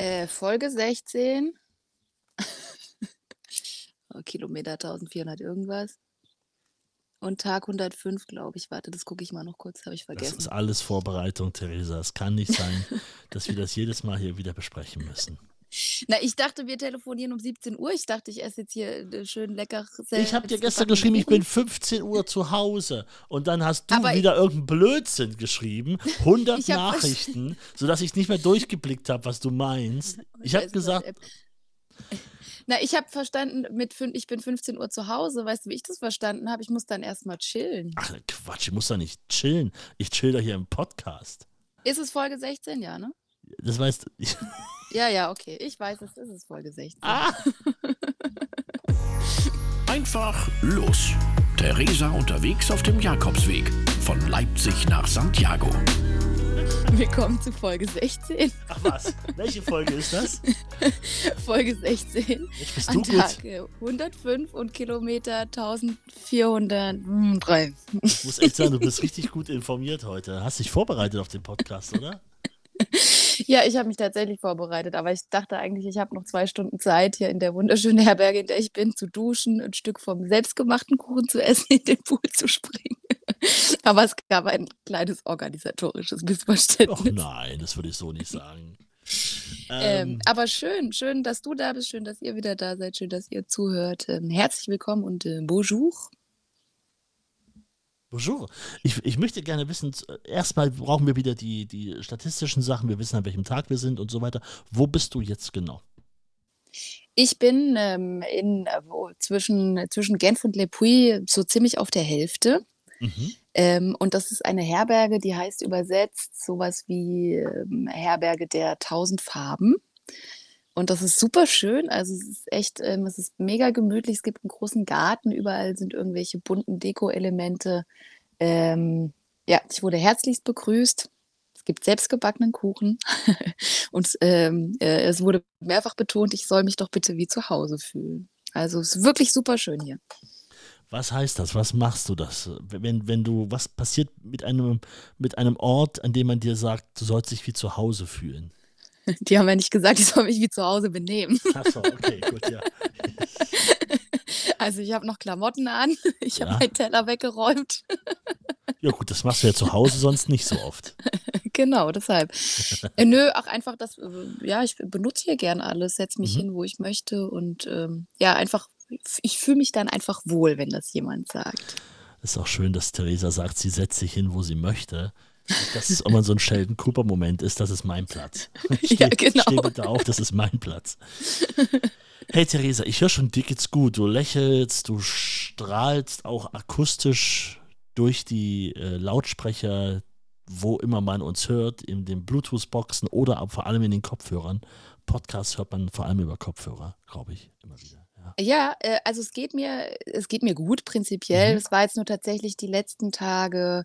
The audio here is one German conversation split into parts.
Äh, Folge 16. oh, Kilometer 1400 irgendwas. Und Tag 105, glaube ich. Warte, das gucke ich mal noch kurz, habe ich vergessen. Das ist alles Vorbereitung, Theresa. Es kann nicht sein, dass wir das jedes Mal hier wieder besprechen müssen. Na, ich dachte, wir telefonieren um 17 Uhr. Ich dachte, ich esse jetzt hier äh, schön lecker. Ich habe dir gestern geschrieben, ich bin 15 Uhr zu Hause. Und dann hast du Aber wieder irgendeinen Blödsinn geschrieben. 100 Nachrichten, sodass ich nicht mehr durchgeblickt habe, was du meinst. Ich habe gesagt. Na, ich habe verstanden, mit ich bin 15 Uhr zu Hause. Weißt du, wie ich das verstanden habe? Ich muss dann erstmal chillen. Ach, Quatsch, ich muss da nicht chillen. Ich chill da hier im Podcast. Ist es Folge 16, ja, ne? Das weißt du. Ja, ja, okay. Ich weiß, es ist es Folge 16. ah, Einfach los. Theresa unterwegs auf dem Jakobsweg. Von Leipzig nach Santiago. Willkommen zu Folge 16. ach was. Welche Folge ist das? Folge 16. Jetzt bist An du gut. Tag äh, 105 und Kilometer 1403. Ich muss echt sagen, du bist richtig gut informiert heute. Hast dich vorbereitet auf den Podcast, oder? Ja, ich habe mich tatsächlich vorbereitet, aber ich dachte eigentlich, ich habe noch zwei Stunden Zeit, hier in der wunderschönen Herberge, in der ich bin, zu duschen, ein Stück vom selbstgemachten Kuchen zu essen, in den Pool zu springen. aber es gab ein kleines organisatorisches Och Missverständnis. nein, das würde ich so nicht sagen. Ähm, Ähm, aber schön, schön, dass du da bist, schön, dass ihr wieder da seid, schön, dass ihr zuhört. Ähm, herzlich willkommen und äh, bonjour. Bonjour. Ich, ich möchte gerne wissen, z- erstmal brauchen wir wieder die, die statistischen Sachen, wir wissen, an welchem Tag wir sind und so weiter. Wo bist du jetzt genau? Ich bin ähm, in, äh, wo, zwischen, zwischen Genf und Le Puy so ziemlich auf der Hälfte. Mhm. Ähm, und das ist eine Herberge, die heißt übersetzt sowas wie ähm, Herberge der tausend Farben. Und das ist super schön. Also es ist echt, ähm, es ist mega gemütlich. Es gibt einen großen Garten, überall sind irgendwelche bunten Deko-Elemente. Ähm, ja, ich wurde herzlichst begrüßt. Es gibt selbstgebackenen Kuchen. Und ähm, äh, es wurde mehrfach betont, ich soll mich doch bitte wie zu Hause fühlen. Also es ist wirklich super schön hier. Was heißt das? Was machst du das? Wenn, wenn du, was passiert mit einem, mit einem Ort, an dem man dir sagt, du sollst dich wie zu Hause fühlen? Die haben ja nicht gesagt, ich soll mich wie zu Hause benehmen. Achso, okay, gut, ja. Also ich habe noch Klamotten an, ich habe Ja. meinen Teller weggeräumt. Ja, gut, das machst du ja zu Hause sonst nicht so oft. genau, deshalb. Äh, nö, auch einfach das, äh, ja, ich benutze hier gern alles, setze mich Mhm. hin, wo ich möchte und ähm, ja, einfach, ich fühle mich dann einfach wohl, wenn das jemand sagt. Ist auch schön, dass Theresa sagt, sie setzt sich hin, wo sie möchte. Dass es immer so ein Sheldon Cooper-Moment ist, das ist mein Platz. Steh, Ja, genau. Steh bitte auf, das ist mein Platz. Hey Theresa, ich höre schon, dir geht's gut. Du lächelst, du strahlst auch akustisch durch die äh, Lautsprecher, wo immer man uns hört, in den Bluetooth-Boxen oder vor allem in den Kopfhörern. Podcasts hört man vor allem über Kopfhörer, glaube ich, immer wieder. Ja. Äh, also es geht mir, es geht mir gut prinzipiell. Mhm. Es war jetzt nur tatsächlich die letzten Tage,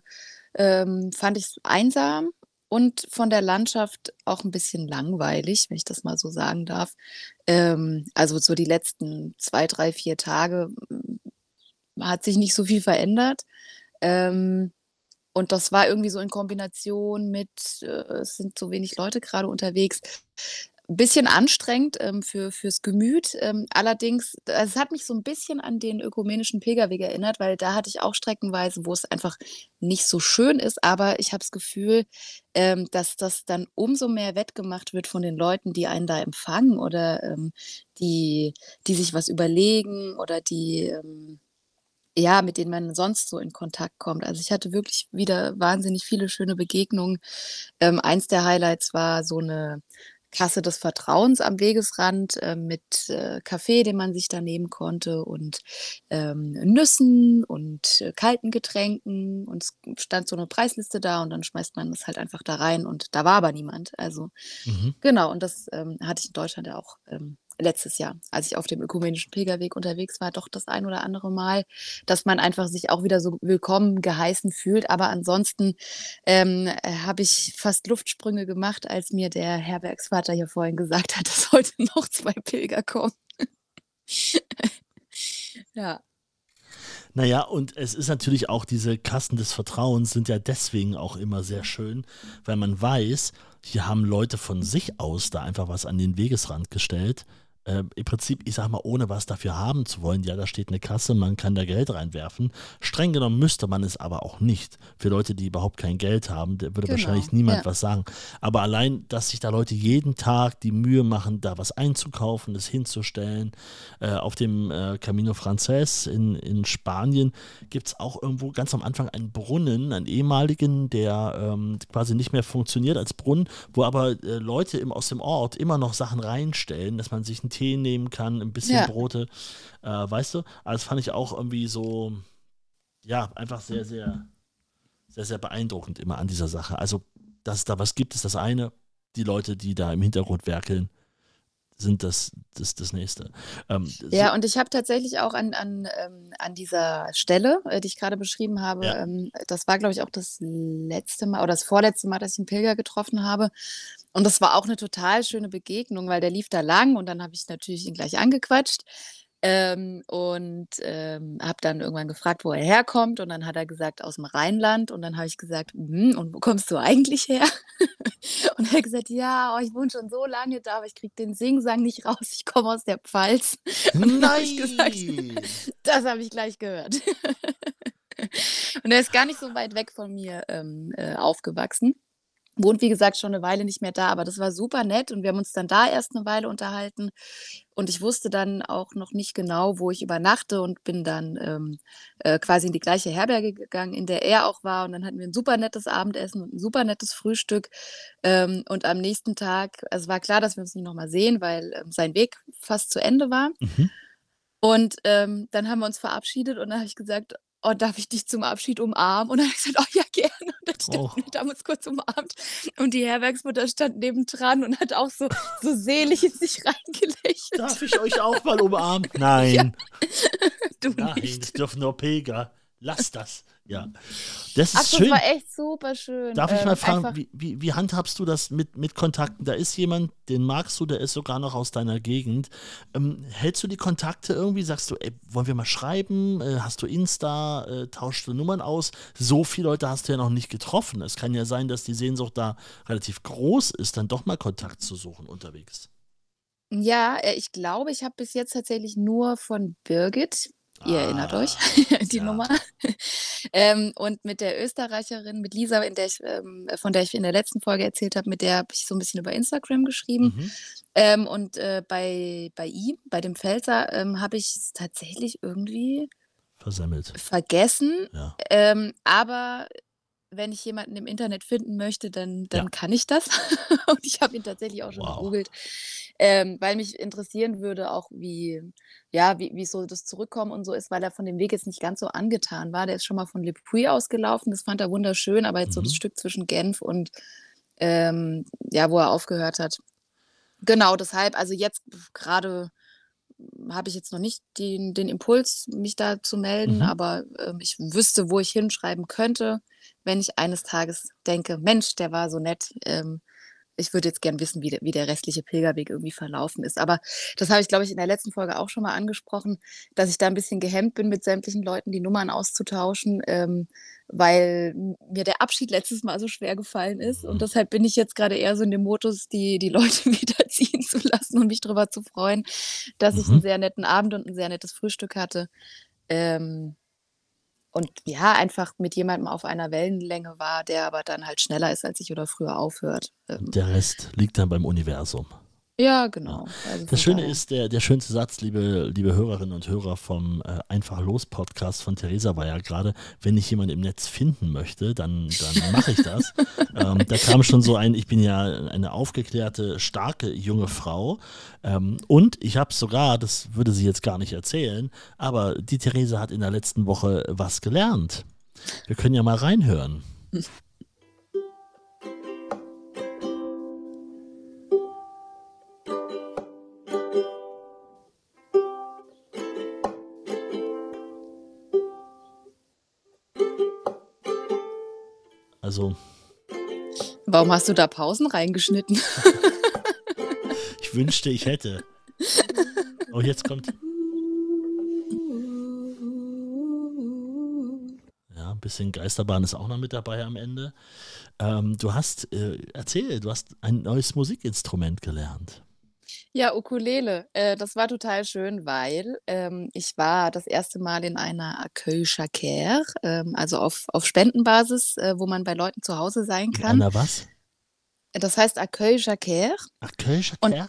ähm, fand ich es einsam und von der Landschaft auch ein bisschen langweilig, wenn ich das mal so sagen darf. Ähm, also so die letzten zwei, drei, vier Tage mm, hat sich nicht so viel verändert. Ähm, und das war irgendwie so in Kombination mit, äh, es sind so wenig Leute gerade unterwegs, bisschen anstrengend ähm, für, fürs Gemüt. Ähm, allerdings, es hat mich so ein bisschen an den ökumenischen Pilgerweg erinnert, weil da hatte ich auch streckenweise, wo es einfach nicht so schön ist, aber ich habe das Gefühl, ähm, dass das dann umso mehr wettgemacht wird von den Leuten, die einen da empfangen oder ähm, die, die sich was überlegen oder die, ähm, ja, mit denen man sonst so in Kontakt kommt. Also ich hatte wirklich wieder wahnsinnig viele schöne Begegnungen. Ähm, eins der Highlights war so eine Kasse des Vertrauens am Wegesrand äh, mit äh, Kaffee, den man sich da nehmen konnte und ähm, Nüssen und äh, kalten Getränken und es stand so eine Preisliste da und dann schmeißt man das halt einfach da rein und da war aber niemand. Also Mhm. genau, und das ähm, hatte ich in Deutschland ja auch ähm, letztes Jahr, als ich auf dem ökumenischen Pilgerweg unterwegs war, doch das ein oder andere Mal, dass man einfach sich auch wieder so willkommen geheißen fühlt. Aber ansonsten ähm, äh, habe ich fast Luftsprünge gemacht, als mir der Herbergsvater hier vorhin gesagt hat, dass heute noch zwei Pilger kommen. ja. Naja, und es ist natürlich auch, diese Kassen des Vertrauens sind ja deswegen auch immer sehr schön, weil man weiß, hier haben Leute von sich aus da einfach was an den Wegesrand gestellt äh, im Prinzip, ich sag mal, ohne was dafür haben zu wollen, ja, da steht eine Kasse, man kann da Geld reinwerfen. Streng genommen müsste man es aber auch nicht. Für Leute, die überhaupt kein Geld haben, da würde genau, wahrscheinlich niemand ja. was sagen. Aber allein, dass sich da Leute jeden Tag die Mühe machen, da was einzukaufen, das hinzustellen. Äh, auf dem äh, Camino Frances in, in Spanien gibt es auch irgendwo ganz am Anfang einen Brunnen, einen ehemaligen, der ähm, quasi nicht mehr funktioniert als Brunnen, wo aber äh, Leute im, aus dem Ort immer noch Sachen reinstellen, dass man sich ein Tee nehmen kann, ein bisschen ja. Brote, äh, weißt du? Aber das fand ich auch irgendwie so, ja, einfach sehr, sehr, sehr, sehr beeindruckend immer an dieser Sache. Also, dass es da was gibt, ist das eine. Die Leute, die da im Hintergrund werkeln, sind das das, das nächste. Ähm, ja, so. und ich habe tatsächlich auch an, an, ähm, an dieser Stelle, äh, die ich gerade beschrieben habe, ja. ähm, das war, glaube ich, auch das letzte Mal oder das vorletzte Mal, dass ich einen Pilger getroffen habe. Und das war auch eine total schöne Begegnung, weil der lief da lang und dann habe ich natürlich ihn gleich angequatscht. Ähm, und ähm, habe dann irgendwann gefragt, wo er herkommt. Und dann hat er gesagt, aus dem Rheinland. Und dann habe ich gesagt, hm, und wo kommst du eigentlich her? und er hat gesagt, ja, oh, ich wohne schon so lange da, aber ich kriege den Singsang nicht raus. Ich komme aus der Pfalz. Und dann habe ich gesagt, das habe ich gleich gehört. und er ist gar nicht so weit weg von mir ähm, äh, aufgewachsen wohnt, wie gesagt, schon eine Weile nicht mehr da, aber das war super nett und wir haben uns dann da erst eine Weile unterhalten und ich wusste dann auch noch nicht genau, wo ich übernachte und bin dann ähm, äh, quasi in die gleiche Herberge gegangen, in der er auch war und dann hatten wir ein super nettes Abendessen und ein super nettes Frühstück ähm, und am nächsten Tag, also war klar, dass wir uns nicht nochmal sehen, weil ähm, sein Weg fast zu Ende war. Mhm. Und ähm, dann haben wir uns verabschiedet und dann habe ich gesagt, oh, darf ich dich zum Abschied umarmen? Und dann habe ich gesagt, oh ja, gerne. Und dann stand, oh. wir haben uns kurz umarmt. Und die Herbergsmutter stand nebendran und hat auch so, so selig in sich reingelächelt. Darf ich euch auch mal umarmen? Nein. Ja. Du Nein, nicht. das dürfen nur Pilger. Lass das. Ja. Das ist Ach, das schön. war echt super schön. Darf ich mal ähm, fragen, wie, wie, wie, handhabst du das mit, mit Kontakten? Da ist jemand, den magst du, der ist sogar noch aus deiner Gegend. Ähm, hältst du die Kontakte irgendwie? Sagst du, ey, wollen wir mal schreiben? Äh, hast du Insta? Äh, tauschst du Nummern aus? So viele Leute hast du ja noch nicht getroffen. Es kann ja sein, dass die Sehnsucht da relativ groß ist, dann doch mal Kontakt zu suchen unterwegs. Ja, äh, ich glaube, ich habe bis jetzt tatsächlich nur von Birgit Ihr erinnert euch, ah, die ja. Nummer. ähm, und mit der Österreicherin, mit Lisa, der ich, ähm, von der ich in der letzten Folge erzählt habe, mit der habe ich so ein bisschen über Instagram geschrieben. Mhm. Ähm, und äh, bei, bei ihm, bei dem Pfälzer, ähm, habe ich es tatsächlich irgendwie versemmelt. Vergessen. Ja. Ähm, aber wenn ich jemanden im Internet finden möchte, dann, dann ja. kann ich das. und ich habe ihn tatsächlich auch schon wow. gegoogelt, ähm, weil mich interessieren würde, auch wie, ja, wie, wie so das Zurückkommen und so ist, weil er von dem Weg jetzt nicht ganz so angetan war. Der ist schon mal von Le Puy ausgelaufen, das fand er wunderschön, aber jetzt mhm. so das mhm. Stück zwischen Genf und ähm, ja, wo er aufgehört hat. Genau, deshalb, also jetzt gerade habe ich jetzt noch nicht den, den Impuls, mich da zu melden, mhm. aber ähm, ich wüsste, wo ich hinschreiben könnte wenn ich eines Tages denke, Mensch, der war so nett, ähm, ich würde jetzt gern wissen, wie der, wie der restliche Pilgerweg irgendwie verlaufen ist. Aber das habe ich, glaube ich, in der letzten Folge auch schon mal angesprochen, dass ich da ein bisschen gehemmt bin, mit sämtlichen Leuten die Nummern auszutauschen, ähm, weil mir der Abschied letztes Mal so schwer gefallen ist. Und mhm. deshalb bin ich jetzt gerade eher so in dem Modus, die, die Leute wieder ziehen zu lassen und mich darüber zu freuen, dass mhm. ich einen sehr netten Abend und ein sehr nettes Frühstück hatte. Ähm, und ja, einfach mit jemandem auf einer Wellenlänge war, der aber dann halt schneller ist als ich oder früher aufhört. Ähm. Der Rest liegt dann beim Universum. Ja, genau. Also das Schöne ist, der, der schönste Satz, liebe, liebe Hörerinnen und Hörer vom äh, Einfach Los Podcast von Theresa war ja gerade, wenn ich jemanden im Netz finden möchte, dann, dann mache ich das. ähm, da kam schon so ein, ich bin ja eine aufgeklärte, starke junge Frau ähm, und ich habe sogar, das würde sie jetzt gar nicht erzählen, aber die Theresa hat in der letzten Woche was gelernt. Wir können ja mal reinhören. Also. Warum hast du da Pausen reingeschnitten? ich wünschte, ich hätte. Oh, jetzt kommt. Ja, ein bisschen Geisterbahn ist auch noch mit dabei am Ende. Ähm, du hast, äh, erzähl, du hast ein neues Musikinstrument gelernt. Ja, Ukulele. Äh, das war total schön, weil ähm, ich war das erste Mal in einer Accueil Chaker, ähm, also auf, auf Spendenbasis, äh, wo man bei Leuten zu Hause sein In kann. einer was? Das heißt Accueil Chaker. Accueil Und Chaker?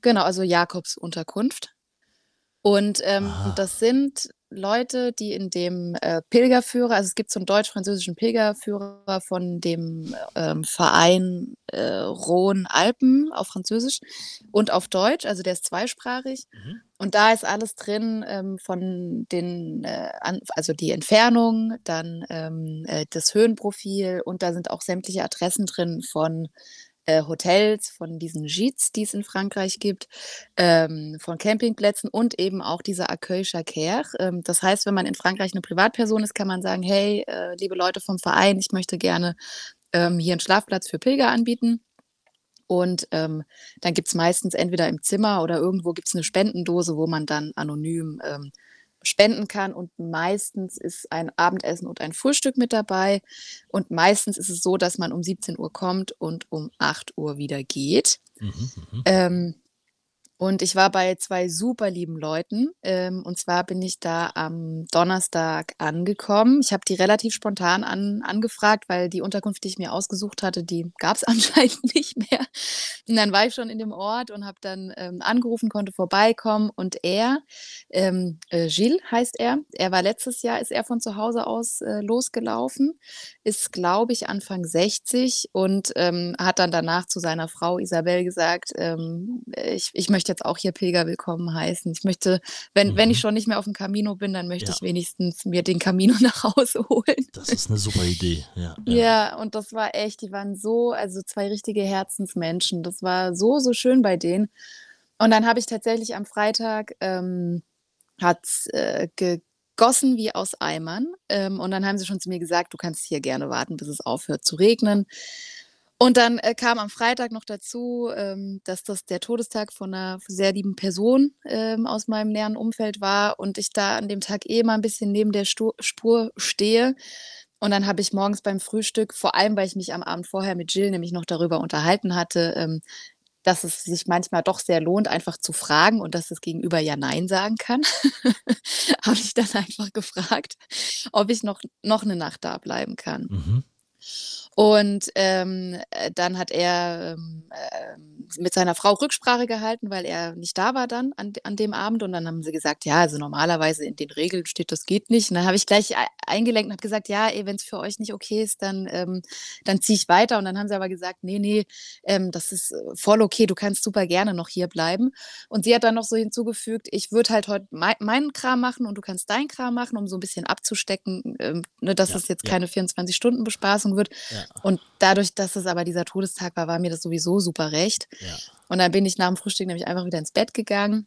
genau, also Jakobsunterkunft. Und ähm, Ah. das sind Leute, die in dem äh, Pilgerführer, also es gibt so einen deutsch-französischen Pilgerführer von dem ähm, Verein äh, Rhône-Alpen auf Französisch und auf Deutsch, also der ist zweisprachig. Mhm. Und da ist alles drin ähm, von den, äh, an, also die Entfernung, dann ähm, äh, das Höhenprofil und da sind auch sämtliche Adressen drin von äh, Hotels, von diesen Gîtes, die es in Frankreich gibt, ähm, von Campingplätzen und eben auch dieser Accueil Chaker. Ähm, das heißt, wenn man in Frankreich eine Privatperson ist, kann man sagen, hey, äh, liebe Leute vom Verein, ich möchte gerne ähm, hier einen Schlafplatz für Pilger anbieten. Und ähm, dann gibt es meistens entweder im Zimmer oder irgendwo gibt es eine Spendendose, wo man dann anonym ähm, spenden kann. Und meistens ist ein Abendessen und ein Frühstück mit dabei. Und meistens ist es so, dass man um 17 Uhr kommt und um 8 Uhr wieder geht. Mhm, mhm. Ähm, und ich war bei zwei super lieben Leuten. Ähm, und zwar bin ich da am Donnerstag angekommen. Ich habe die relativ spontan an, angefragt, weil die Unterkunft, die ich mir ausgesucht hatte, die gab es anscheinend nicht mehr. Und dann war ich schon in dem Ort und habe dann ähm, angerufen, konnte vorbeikommen. Und er, ähm, äh, Gilles heißt er, er war letztes Jahr, ist er von zu Hause aus äh, losgelaufen, ist, glaube ich, Anfang 60 und ähm, hat dann danach zu seiner Frau Isabel gesagt, ähm, ich, ich möchte jetzt auch hier Pilger willkommen heißen. Ich möchte, wenn, wenn ich Mhm. schon nicht mehr auf dem Camino bin, dann möchte Ja. ich wenigstens mir den Camino nach Hause holen. Das ist eine super Idee. Ja, ja. Ja, und das war echt, die waren so, also zwei richtige Herzensmenschen. Das war so, so schön bei denen. Und dann habe ich tatsächlich am Freitag, ähm, hat's äh, gegossen wie aus Eimern. Ähm, und dann haben sie schon zu mir gesagt, du kannst hier gerne warten, bis es aufhört zu regnen. Und dann äh, kam am Freitag noch dazu, ähm, dass das der Todestag von einer sehr lieben Person ähm, aus meinem näheren Umfeld war und ich da an dem Tag eh mal ein bisschen neben der Stu Spur stehe. Und dann habe ich morgens beim Frühstück, vor allem weil ich mich am Abend vorher mit Jill nämlich noch darüber unterhalten hatte, ähm, dass es sich manchmal doch sehr lohnt, einfach zu fragen und dass das Gegenüber ja Nein sagen kann, habe ich dann einfach gefragt, ob ich noch, noch eine Nacht da bleiben kann. Mhm. Und ähm, äh, dann hat er ähm, ähm, mit seiner Frau Rücksprache gehalten, weil er nicht da war dann an, an dem Abend. Und dann haben sie gesagt, ja, also normalerweise in den Regeln steht, das geht nicht. Und dann habe ich gleich ei- eingelenkt und habe gesagt, ja, wenn es für euch nicht okay ist, dann, ähm, dann ziehe ich weiter. Und dann haben sie aber gesagt, nee, nee, ähm, das ist äh, voll okay, du kannst super gerne noch hier bleiben. Und sie hat dann noch so hinzugefügt, ich würde halt heute mei meinen Kram machen und du kannst deinen Kram machen, um so ein bisschen abzustecken, ähm, ne, dass Ja, es jetzt ja. keine 24-Stunden-Bespaßung wird. Ja, Und dadurch, dass es aber dieser Todestag war, war mir das sowieso super recht. ja. Und dann bin ich nach dem Frühstück nämlich einfach wieder ins Bett gegangen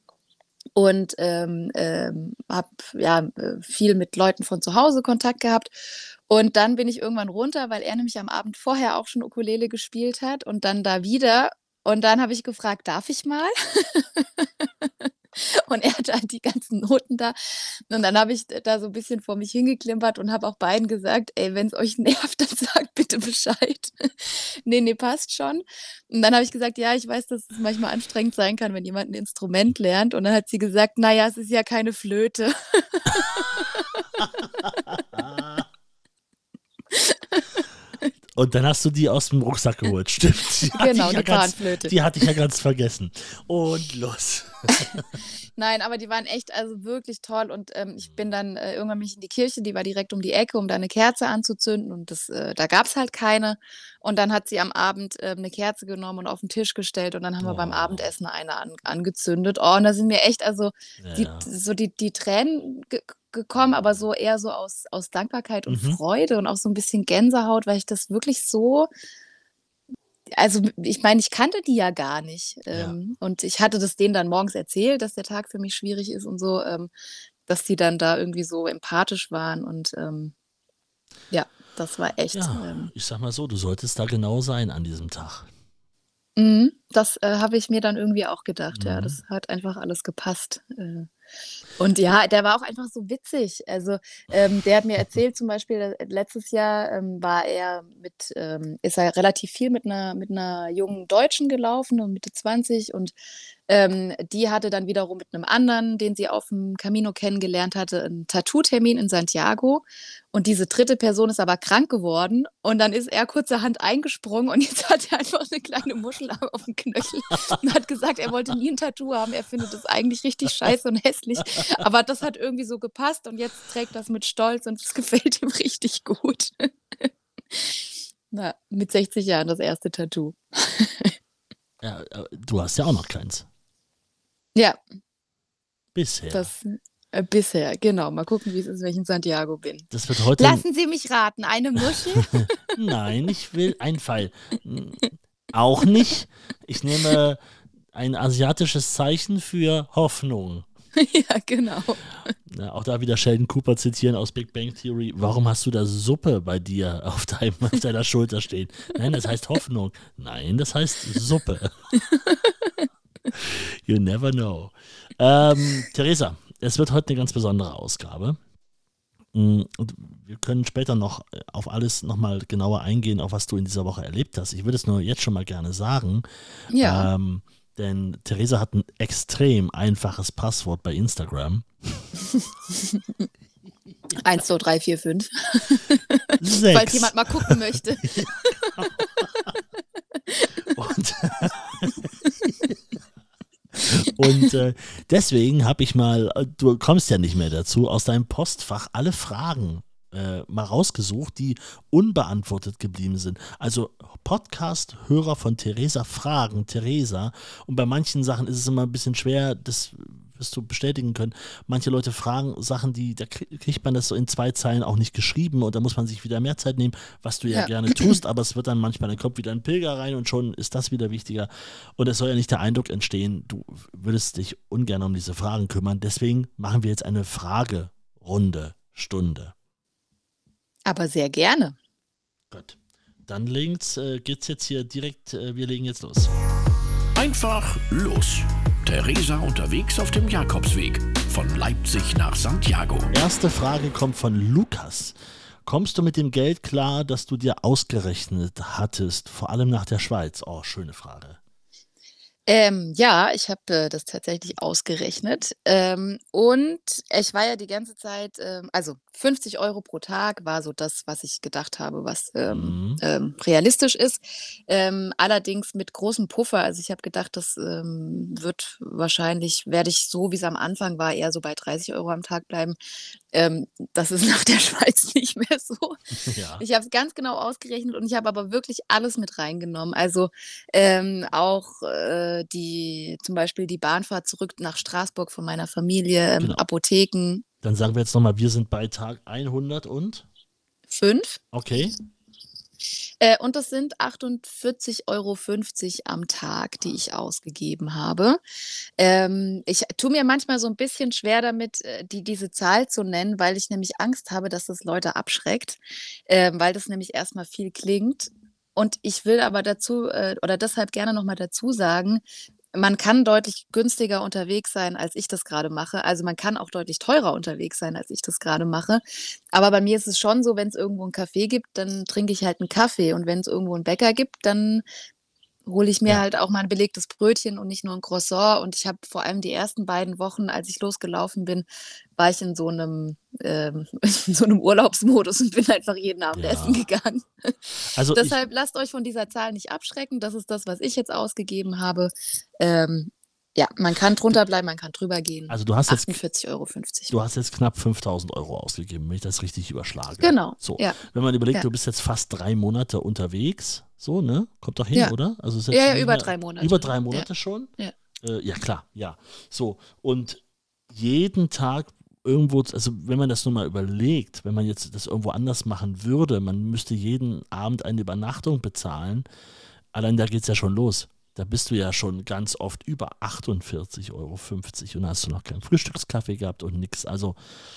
und ähm, ähm, habe ja viel mit Leuten von zu Hause Kontakt gehabt. Und dann bin ich irgendwann runter, weil er nämlich am Abend vorher auch schon Ukulele gespielt hat und dann da wieder. Und dann habe ich gefragt, darf ich mal? Und er hatte halt die ganzen Noten da. Und dann habe ich da so ein bisschen vor mich hingeklimpert und habe auch beiden gesagt, ey, wenn es euch nervt, dann sagt bitte Bescheid. nee, nee, passt schon. Und dann habe ich gesagt, ja, ich weiß, dass es manchmal anstrengend sein kann, wenn jemand ein Instrument lernt. Und dann hat sie gesagt, naja, es ist ja keine Flöte. Und dann hast du die aus dem Rucksack geholt, stimmt. Die genau, ich ja die ganz, Panflöte. die hatte ich ja ganz vergessen. Und los. Nein, aber die waren echt also wirklich toll und ähm, ich bin dann äh, irgendwann mich in die Kirche, die war direkt um die Ecke, um da eine Kerze anzuzünden und das, äh, da gab es halt keine. Und dann hat sie am Abend äh, eine Kerze genommen und auf den Tisch gestellt und dann haben wir beim Oh. Abendessen eine an, angezündet. Oh, und da sind mir echt also Ja, die, so die, die Tränen gekommen, aber so eher so aus, aus Dankbarkeit und Mhm. Freude und auch so ein bisschen Gänsehaut, weil ich das wirklich so also ich meine, ich kannte die ja gar nicht. Ja. Ähm, und ich hatte das denen dann morgens erzählt, dass der Tag für mich schwierig ist und so, ähm, dass die dann da irgendwie so empathisch waren. Und ähm, ja, das war echt. Ja, Ähm, ich sag mal so, du solltest da genau sein an diesem Tag. mhm, das äh, habe ich mir dann irgendwie auch gedacht. Ja, Mhm. das hat einfach alles gepasst. Äh, Und ja, der war auch einfach so witzig. Also ähm, der hat mir erzählt, zum Beispiel äh, letztes Jahr ähm, war er mit, ähm, ist er relativ viel mit einer, mit einer jungen Deutschen gelaufen, Mitte 20 und ähm, die hatte dann wiederum mit einem anderen, den sie auf dem Camino kennengelernt hatte, einen Tattoo-Termin in Santiago. Und diese dritte Person ist aber krank geworden. Und dann ist er kurzerhand eingesprungen und jetzt hat er einfach eine kleine Muschel auf dem Knöchel und hat gesagt, er wollte nie ein Tattoo haben. Er findet das eigentlich richtig scheiße und hässlich. Aber das hat irgendwie so gepasst und jetzt trägt das mit Stolz und es gefällt ihm richtig gut. Na, mit 60 Jahren das erste Tattoo. Ja, du hast ja auch noch keins. Ja. Bisher. Das, äh, bisher, genau. Mal gucken, wie es ist, wenn ich in Santiago bin. Das wird heute. Lassen Sie mich raten, eine Muschel? Nein, ich will einen Fall. Auch nicht. Ich nehme ein asiatisches Zeichen für Hoffnung. ja, genau. Ja, auch da wieder Sheldon Cooper zitieren aus Big Bang Theory. Warum hast du da Suppe bei dir auf, deinem, auf deiner Schulter stehen? Nein, das heißt Hoffnung. Nein, das heißt Suppe. You never know. Ähm, Theresa, es wird heute eine ganz besondere Ausgabe. Mm, und wir können später noch auf alles nochmal genauer eingehen, auf was du in dieser Woche erlebt hast. Ich würde es nur jetzt schon mal gerne sagen. Ja. Ähm, denn Theresa hat ein extrem einfaches Passwort bei Instagram. 1, 2, 3, 4, 5. Sechs. Falls jemand mal gucken möchte. Und Und äh, deswegen habe ich mal, äh, du kommst ja nicht mehr dazu, aus deinem Postfach alle Fragen äh, mal rausgesucht, die unbeantwortet geblieben sind. Also Podcast-Hörer von Theresa fragen Theresa. Und bei manchen Sachen ist es immer ein bisschen schwer, das wirst du bestätigen können. Manche Leute fragen Sachen, die, da kriegt man das so in zwei Zeilen auch nicht geschrieben und da muss man sich wieder mehr Zeit nehmen, was du ja, ja. gerne tust, aber es wird dann manchmal, dann kommt wieder ein Pilger rein und schon ist das wieder wichtiger. Und es soll ja nicht der Eindruck entstehen, du würdest dich ungern um diese Fragen kümmern. Deswegen machen wir jetzt eine Fragerunde, Stunde. Aber sehr gerne. Gut. Dann links äh, geht's jetzt hier direkt, äh, wir legen jetzt los. Einfach los. Theresa unterwegs auf dem Jakobsweg von Leipzig nach Santiago. Erste Frage kommt von Lukas. Kommst du mit dem Geld klar, das du dir ausgerechnet hattest, vor allem nach der Schweiz? Oh, schöne Frage. Ähm, ja, ich habe äh, das tatsächlich ausgerechnet. Ähm, und ich war ja die ganze Zeit, ähm, also 50 Euro pro Tag war so das, was ich gedacht habe, was ähm, Mhm. ähm, realistisch ist. Ähm, allerdings mit großem Puffer. Also ich habe gedacht, das wird wahrscheinlich, werde ich so, wie es am Anfang war, eher so bei 30 Euro am Tag bleiben. Das ist nach der Schweiz nicht mehr so. Ja. Ich habe es ganz genau ausgerechnet und ich habe aber wirklich alles mit reingenommen. Also auch äh, die, zum Beispiel die Bahnfahrt zurück nach Straßburg von meiner Familie, ähm, Genau. Apotheken, Dann sagen wir jetzt nochmal, wir sind bei Tag 100 und? fünf. Okay. Äh, und das sind 48,50 Euro am Tag, die ich ausgegeben habe. Ähm, ich tue mir manchmal so ein bisschen schwer damit, äh, die, diese Zahl zu nennen, weil ich nämlich Angst habe, dass das Leute abschreckt, ähm, weil das nämlich erstmal viel klingt. Und ich will aber dazu äh, oder deshalb gerne nochmal dazu sagen, man kann deutlich günstiger unterwegs sein, als ich das gerade mache. Also man kann auch deutlich teurer unterwegs sein, als ich das gerade mache. Aber bei mir ist es schon so, wenn es irgendwo einen Kaffee gibt, dann trinke ich halt einen Kaffee. Und wenn es irgendwo einen Bäcker gibt, dann hole ich mir Ja. halt auch mal ein belegtes Brötchen und nicht nur ein Croissant. Und ich habe vor allem die ersten beiden Wochen, als ich losgelaufen bin, war ich in so einem, ähm, in so einem Urlaubsmodus und bin einfach jeden Abend Ja. essen gegangen. Also Deshalb lasst euch von dieser Zahl nicht abschrecken. Das ist das, was ich jetzt ausgegeben habe. Ähm, ja, man kann drunter bleiben, man kann drüber gehen. also du hast jetzt 48,50 Euro. Du hast jetzt knapp 5000 Euro ausgegeben, wenn ich das richtig überschlage. Genau. So. Ja. Wenn man überlegt, Ja. du bist jetzt fast drei Monate unterwegs, so, ne? Kommt doch hin, Ja. oder? Also Ja, ja, über mehr- drei Monate. Über drei Monate schon? Ja. Äh, ja, klar, ja. So, und jeden Tag irgendwo, also wenn man das nur mal überlegt, wenn man jetzt das irgendwo anders machen würde, man müsste jeden Abend eine Übernachtung bezahlen, allein da geht es ja schon los. Da bist du ja schon ganz oft über 48,50 Euro und hast du noch keinen Frühstückskaffee gehabt und nichts. Also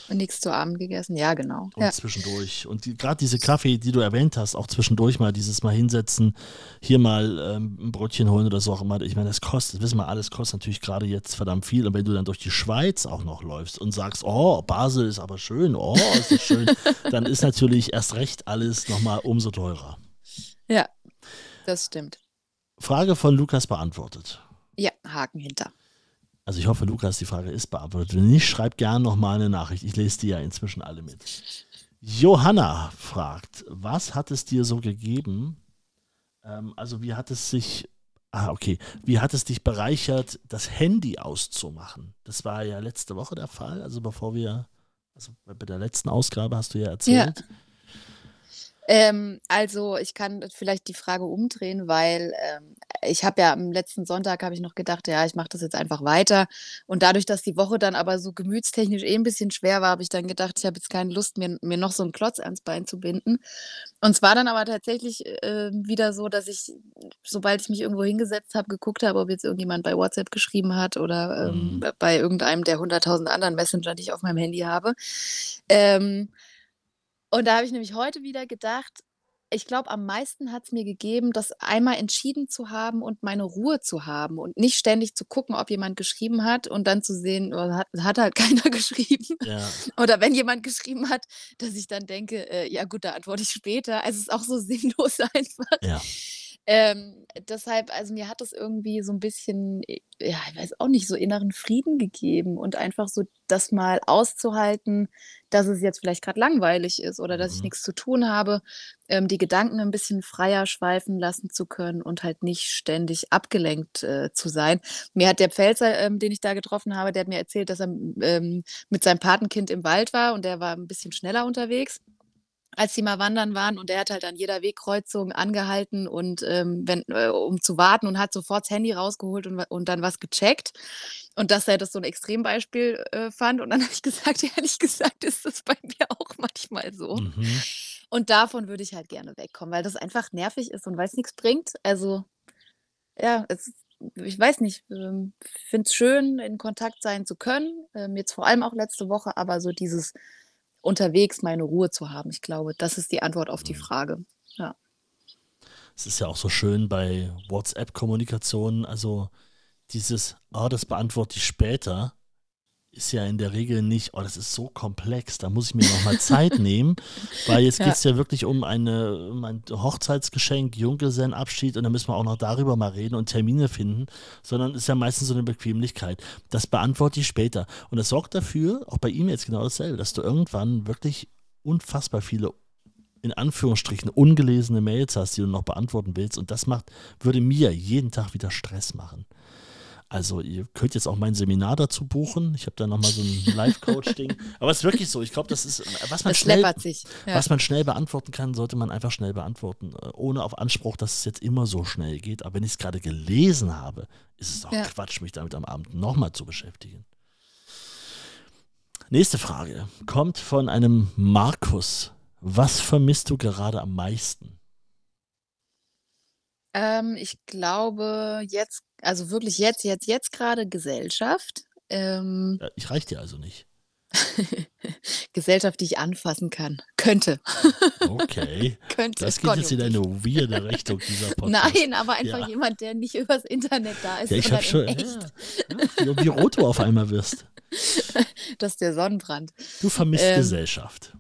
und nichts zu Abend gegessen, ja, genau. Und ja. zwischendurch. Und die, gerade diese Kaffee, die du erwähnt hast, auch zwischendurch mal dieses Mal hinsetzen, hier mal ähm, ein Brötchen holen oder so auch immer. Ich meine, das kostet, wissen wir, alles kostet natürlich gerade jetzt verdammt viel. Und wenn du dann durch die Schweiz auch noch läufst und sagst, oh, Basel ist aber schön, oh, ist das schön, dann ist natürlich erst recht alles nochmal umso teurer. Ja, das stimmt. Frage von Lukas beantwortet. Ja, Haken hinter. Also ich hoffe, Lukas, die Frage ist beantwortet. Wenn nicht, schreib gerne nochmal eine Nachricht. Ich lese die ja inzwischen alle mit. Johanna fragt, was hat es dir so gegeben? Ähm, also wie hat es sich, ah okay, wie hat es dich bereichert, das Handy auszumachen? Das war ja letzte Woche der Fall, also bevor wir, also bei der letzten Ausgabe hast du ja erzählt. Ja. Ähm, also ich kann vielleicht die Frage umdrehen, weil ähm, ich habe ja am letzten Sonntag habe ich noch gedacht, ja, ich mache das jetzt einfach weiter. Und dadurch, dass die Woche dann aber so gemütstechnisch eh ein bisschen schwer war, habe ich dann gedacht, ich habe jetzt keine Lust, mir, mir noch so einen Klotz ans Bein zu binden. Und es war dann aber tatsächlich äh, wieder so, dass ich, sobald ich mich irgendwo hingesetzt habe, geguckt habe, ob jetzt irgendjemand bei WhatsApp geschrieben hat oder ähm, mhm. bei irgendeinem der 100.000 anderen Messenger, die ich auf meinem Handy habe. Ähm, und da habe ich nämlich heute wieder gedacht, ich glaube, am meisten hat es mir gegeben, das einmal entschieden zu haben und meine Ruhe zu haben und nicht ständig zu gucken, ob jemand geschrieben hat und dann zu sehen, oh, hat, hat halt keiner geschrieben. Ja. Oder wenn jemand geschrieben hat, dass ich dann denke, äh, ja gut, da antworte ich später. Also es ist auch so sinnlos einfach. Ja. Ähm, deshalb, also mir hat das irgendwie so ein bisschen, ja, ich weiß auch nicht, so inneren Frieden gegeben und einfach so das mal auszuhalten, dass es jetzt vielleicht gerade langweilig ist oder dass ich mhm. nichts zu tun habe, ähm, die Gedanken ein bisschen freier schweifen lassen zu können und halt nicht ständig abgelenkt äh, zu sein. Mir hat der Pfälzer, ähm, den ich da getroffen habe, der hat mir erzählt, dass er ähm, mit seinem Patenkind im Wald war und der war ein bisschen schneller unterwegs als sie mal wandern waren und er hat halt an jeder Wegkreuzung angehalten und ähm, wenn, äh, um zu warten und hat sofort das Handy rausgeholt und, und dann was gecheckt. Und dass er das so ein Extrembeispiel äh, fand. Und dann habe ich gesagt, ehrlich gesagt, ist das bei mir auch manchmal so. Mhm. Und davon würde ich halt gerne wegkommen, weil das einfach nervig ist und weil es nichts bringt. Also, ja, es, ich weiß nicht, ähm, finde es schön, in Kontakt sein zu können. Ähm, jetzt vor allem auch letzte Woche, aber so dieses unterwegs meine Ruhe zu haben. Ich glaube, das ist die Antwort auf die mhm. Frage. Ja. Es ist ja auch so schön bei WhatsApp-Kommunikationen, also dieses, oh, das beantworte ich später, ist ja in der Regel nicht, oh, das ist so komplex, da muss ich mir nochmal Zeit nehmen, weil jetzt ja. geht es ja wirklich um, eine, um ein Hochzeitsgeschenk, Junggesellenabschied und da müssen wir auch noch darüber mal reden und Termine finden, sondern ist ja meistens so eine Bequemlichkeit. Das beantworte ich später. Und das sorgt dafür, auch bei ihm jetzt genau dasselbe, dass du irgendwann wirklich unfassbar viele in Anführungsstrichen ungelesene Mails hast, die du noch beantworten willst. Und das macht, würde mir jeden Tag wieder Stress machen. Also ihr könnt jetzt auch mein Seminar dazu buchen. Ich habe da nochmal so ein Live-Coach-Ding. Aber es ist wirklich so. Ich glaube, das ist, was man, schnell, ja. was man schnell beantworten kann, sollte man einfach schnell beantworten. Äh, ohne auf Anspruch, dass es jetzt immer so schnell geht. Aber wenn ich es gerade gelesen habe, ist es auch ja. Quatsch, mich damit am Abend nochmal zu beschäftigen. Nächste Frage kommt von einem Markus. Was vermisst du gerade am meisten? Ähm, ich glaube jetzt, also wirklich jetzt, jetzt, jetzt gerade Gesellschaft. Ähm, ja, ich reich dir also nicht. Gesellschaft, die ich anfassen kann. Könnte. Okay. Könnte. Das geht jetzt in eine weirde Richtung, dieser Podcast. Nein, aber einfach ja. jemand, der nicht übers Internet da ist. Ja, ich habe schon. Echt. Ja, wie rot du auf einmal wirst. Das ist der Sonnenbrand. Du vermisst ähm, Gesellschaft.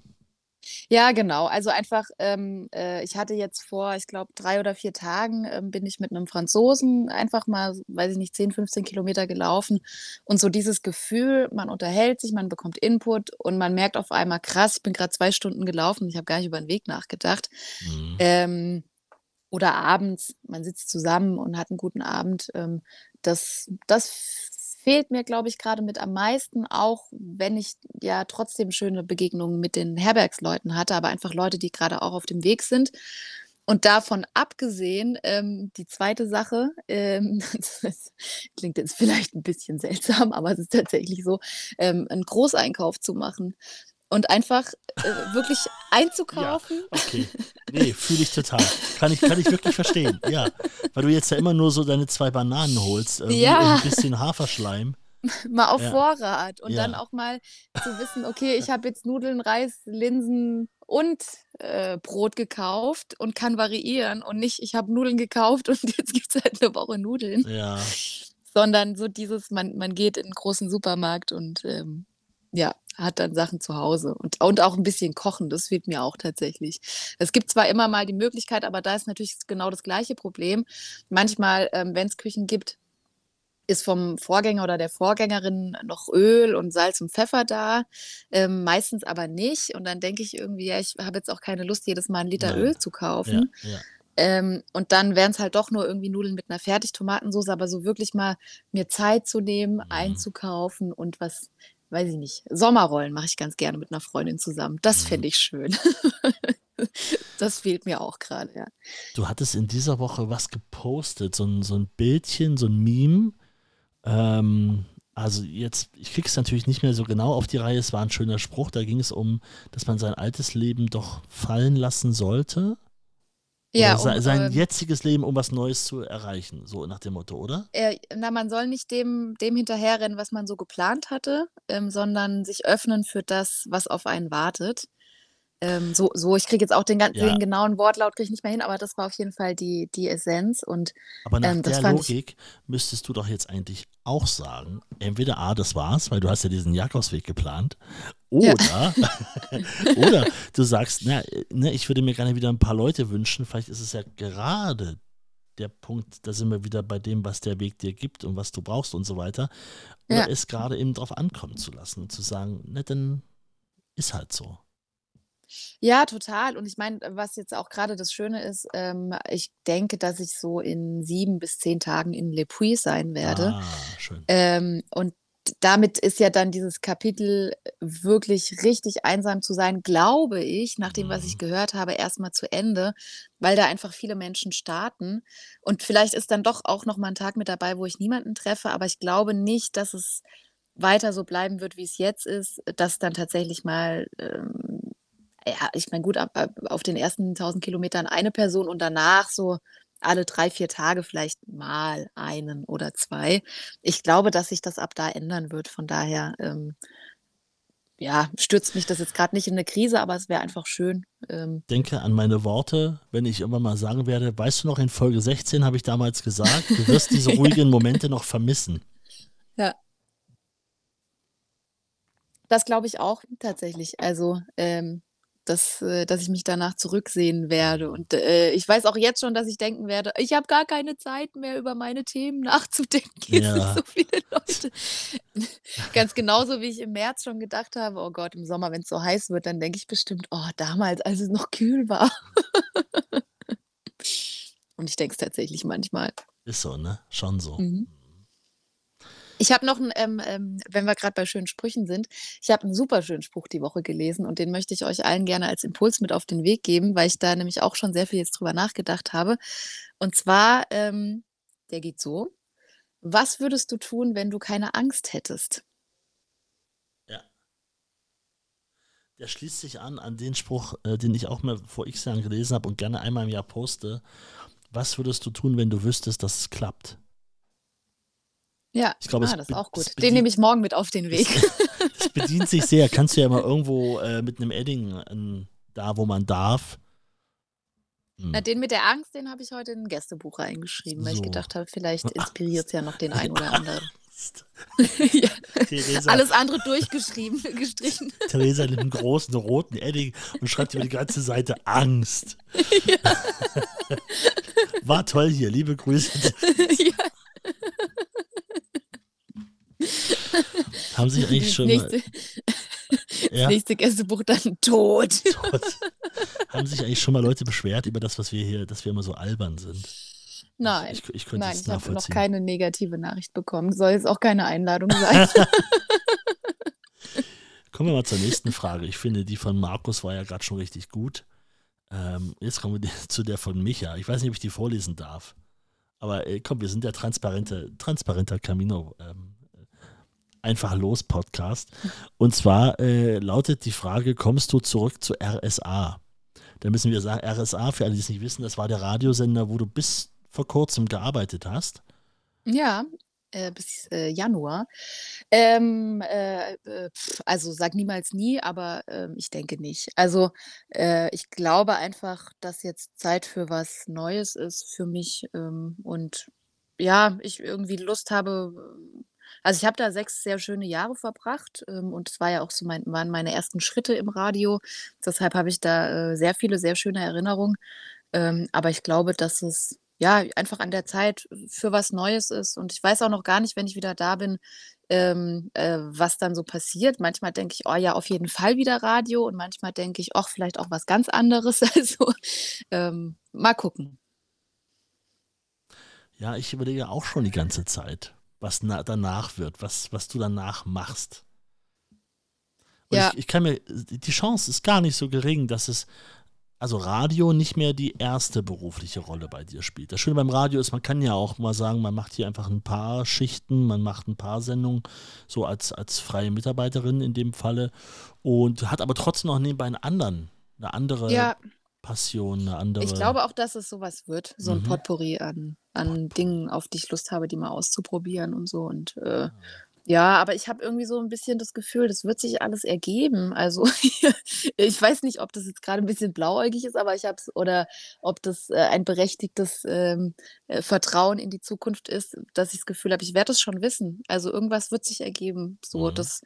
Ja, genau. Also einfach, ähm, äh, ich hatte jetzt vor, ich glaube, drei oder vier Tagen ähm, bin ich mit einem Franzosen einfach mal, weiß ich nicht, 10, 15 Kilometer gelaufen. Und so dieses Gefühl, man unterhält sich, man bekommt Input und man merkt auf einmal, krass, ich bin gerade zwei Stunden gelaufen, ich habe gar nicht über den Weg nachgedacht. Mhm. Ähm, oder abends, man sitzt zusammen und hat einen guten Abend. Ähm, das, das fehlt mir, glaube ich, gerade mit am meisten, auch wenn ich ja trotzdem schöne Begegnungen mit den Herbergsleuten hatte, aber einfach Leute, die gerade auch auf dem Weg sind. Und davon abgesehen, ähm, die zweite Sache, ähm, das klingt jetzt vielleicht ein bisschen seltsam, aber es ist tatsächlich so, ähm, einen Großeinkauf zu machen. Und einfach äh, wirklich einzukaufen. Ja, okay. Nee, fühle ich total. Kann ich, kann ich wirklich verstehen. Ja. Weil du jetzt ja immer nur so deine zwei Bananen holst ja. und ein bisschen Haferschleim. mal auf ja. Vorrat und ja. dann auch mal zu wissen, okay, ich habe jetzt Nudeln, Reis, Linsen und äh, Brot gekauft und kann variieren und nicht, ich habe Nudeln gekauft und jetzt gibt es halt eine Woche Nudeln. Ja. Sondern so dieses, man, man geht in einen großen Supermarkt und ähm, ja, hat dann Sachen zu Hause und, und auch ein bisschen kochen, das fehlt mir auch tatsächlich. Es gibt zwar immer mal die Möglichkeit, aber da ist natürlich genau das gleiche Problem. Manchmal, ähm, wenn es Küchen gibt, ist vom Vorgänger oder der Vorgängerin noch Öl und Salz und Pfeffer da, ähm, meistens aber nicht. Und dann denke ich irgendwie, ja, ich habe jetzt auch keine Lust, jedes Mal einen Liter Nein. Öl zu kaufen. Ja, ja. Ähm, und dann wären es halt doch nur irgendwie Nudeln mit einer Fertigtomatensauce, aber so wirklich mal mir Zeit zu nehmen, mhm. einzukaufen und was, weiß ich nicht, Sommerrollen mache ich ganz gerne mit einer Freundin zusammen. Das mhm. fände ich schön. das fehlt mir auch gerade, ja. Du hattest in dieser Woche was gepostet, so ein, so ein Bildchen, so ein Meme ähm, also jetzt, ich es natürlich nicht mehr so genau auf die Reihe, es war ein schöner Spruch, da ging es um, dass man sein altes Leben doch fallen lassen sollte. Ja, um, sein ähm, jetziges Leben, um was Neues zu erreichen, so nach dem Motto, oder? Äh, na, man soll nicht dem, dem hinterherrennen, was man so geplant hatte, ähm, sondern sich öffnen für das, was auf einen wartet. Ähm, so, so, ich kriege jetzt auch den, ja. den genauen Wortlaut kriege ich nicht mehr hin, aber das war auf jeden Fall die, die Essenz. Und, aber nach ähm, der Logik müsstest du doch jetzt eigentlich auch sagen, entweder A, das war's, weil du hast ja diesen Jakobsweg geplant, oder, ja. oder du sagst, na, ne, ich würde mir gerne wieder ein paar Leute wünschen, vielleicht ist es ja gerade der Punkt, da sind wir wieder bei dem, was der Weg dir gibt und was du brauchst und so weiter. Oder ja. es gerade eben drauf ankommen zu lassen und zu sagen, ne, dann ist halt so. Ja, total. Und ich meine, was jetzt auch gerade das Schöne ist, ähm, ich denke, dass ich so in sieben bis zehn Tagen in Le Puy sein werde. Ah, schön. Ähm, und damit ist ja dann dieses Kapitel wirklich richtig einsam zu sein, glaube ich, nach dem, was ich mhm. gehört habe, erstmal zu Ende, weil da einfach viele Menschen starten. Und vielleicht ist dann doch auch noch mal ein Tag mit dabei, wo ich niemanden treffe, aber ich glaube nicht, dass es weiter so bleiben wird, wie es jetzt ist, dass dann tatsächlich mal ähm, ja, ich meine, gut, ab, ab, auf den ersten 1000 Kilometern eine Person und danach so alle drei, vier Tage vielleicht mal einen oder zwei. Ich glaube, dass sich das ab da ändern wird. Von daher, ähm, ja, stürzt mich das jetzt gerade nicht in eine Krise, aber es wäre einfach schön. Ähm. Denke an meine Worte, wenn ich irgendwann mal sagen werde, weißt du noch, in Folge 16 habe ich damals gesagt, du wirst diese ruhigen Momente noch vermissen. Ja. Das glaube ich auch tatsächlich. Also, ähm, dass, äh, dass ich mich danach zurücksehen werde. Und äh, ich weiß auch jetzt schon, dass ich denken werde, ich habe gar keine Zeit mehr, über meine Themen nachzudenken. Ja. sind so viele Leute. Ganz genauso, wie ich im März schon gedacht habe, oh Gott, im Sommer, wenn es so heiß wird, dann denke ich bestimmt, oh, damals, als es noch kühl war. Und ich denke es tatsächlich manchmal. Ist so, ne? Schon so. Mhm. Ich habe noch 'n, ähm, ähm, wenn wir gerade bei schönen Sprüchen sind ich habe einen super schönen Spruch die Woche gelesen und den möchte ich euch allen gerne als Impuls mit auf den Weg geben, weil ich da nämlich auch schon sehr viel jetzt drüber nachgedacht habe. Und zwar, ähm, der geht so: „Was würdest du tun, wenn du keine Angst hättest?“ Ja. Der schließt sich an an den Spruch, äh, den ich auch mal vor X Jahren gelesen habe und gerne einmal im Jahr poste. Was würdest du tun, wenn du wüsstest, dass es klappt? Ja, ich glaube, ah, das ist auch gut. Den nehme ich morgen mit auf den Weg. das bedient sich sehr. Kannst du ja mal irgendwo äh, mit einem Edding äh, da, wo man darf. Hm. Na, den mit der Angst, den habe ich heute in ein Gästebuch reingeschrieben, weil so. ich gedacht habe, vielleicht inspiriert es ja noch den einen oder anderen. ja. Alles andere durchgeschrieben, gestrichen. Theresa nimmt einen großen roten Edding und schreibt über die ganze Seite Angst. Ja. War toll hier, liebe Grüße. ja. Haben sich eigentlich schon nächste, mal. Das ja? nächste Gästebuch dann tot. tot. Haben sich eigentlich schon mal Leute beschwert über das, was wir hier, dass wir immer so albern sind? Nein, ich, ich, Nein, ich habe noch keine negative Nachricht bekommen. Soll jetzt auch keine Einladung sein. kommen wir mal zur nächsten Frage. Ich finde, die von Markus war ja gerade schon richtig gut. Ähm, jetzt kommen wir zu der von Micha. Ich weiß nicht, ob ich die vorlesen darf. Aber äh, komm, wir sind der transparente, transparenter Camino. Ähm, Einfach los Podcast. Und zwar äh, lautet die Frage: Kommst du zurück zu RSA? Da müssen wir sagen: RSA, für alle, die es nicht wissen, das war der Radiosender, wo du bis vor kurzem gearbeitet hast. Ja, äh, bis äh, Januar. Ähm, äh, äh, also sag niemals nie, aber ähm, ich denke nicht. Also äh, ich glaube einfach, dass jetzt Zeit für was Neues ist für mich ähm, und ja, ich irgendwie Lust habe. Also ich habe da sechs sehr schöne Jahre verbracht ähm, und es war ja auch so mein, waren meine ersten Schritte im Radio. Deshalb habe ich da äh, sehr viele, sehr schöne Erinnerungen. Ähm, aber ich glaube, dass es ja, einfach an der Zeit für was Neues ist. Und ich weiß auch noch gar nicht, wenn ich wieder da bin, ähm, äh, was dann so passiert. Manchmal denke ich, oh ja, auf jeden Fall wieder Radio. Und manchmal denke ich, auch vielleicht auch was ganz anderes. Also ähm, mal gucken. Ja, ich überlege auch schon die ganze Zeit, was danach wird, was, was du danach machst. Und ja. ich, ich kann mir, die Chance ist gar nicht so gering, dass es also Radio nicht mehr die erste berufliche Rolle bei dir spielt. Das Schöne beim Radio ist, man kann ja auch mal sagen, man macht hier einfach ein paar Schichten, man macht ein paar Sendungen, so als, als freie Mitarbeiterin in dem Falle und hat aber trotzdem noch nebenbei einen anderen, eine andere ja. Passion, eine andere. Ich glaube auch, dass es sowas wird, so ein mhm. Potpourri an, an. Dingen, auf die ich Lust habe, die mal auszuprobieren und so und äh, ah. Ja, aber ich habe irgendwie so ein bisschen das Gefühl, das wird sich alles ergeben. Also, ich weiß nicht, ob das jetzt gerade ein bisschen blauäugig ist, aber ich habe es oder ob das, äh, ein berechtigtes, ähm, äh, Vertrauen in die Zukunft ist, dass ich das Gefühl habe, ich werde es schon wissen. Also, irgendwas wird sich ergeben. So, Mhm. das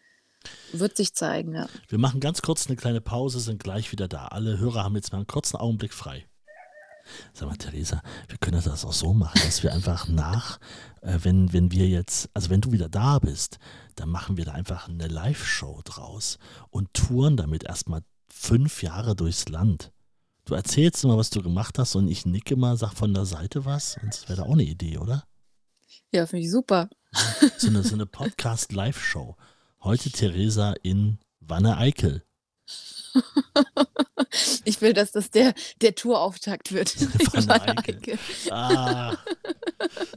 wird sich zeigen, ja. Wir machen ganz kurz eine kleine Pause, sind gleich wieder da. Alle Hörer haben jetzt mal einen kurzen Augenblick frei. Sag mal, Theresa, wir können das auch so machen, dass wir einfach nach, äh, wenn, wenn wir jetzt, also wenn du wieder da bist, dann machen wir da einfach eine Live-Show draus und touren damit erstmal fünf Jahre durchs Land. Du erzählst immer, was du gemacht hast und ich nicke mal, sag von der Seite was und das wäre da auch eine Idee, oder? Ja, finde ich super. So eine, so eine Podcast-Live-Show. Heute Theresa in Wanne-Eickel. Ich will, dass das der, der Tourauftakt wird. Van Eike. Ah.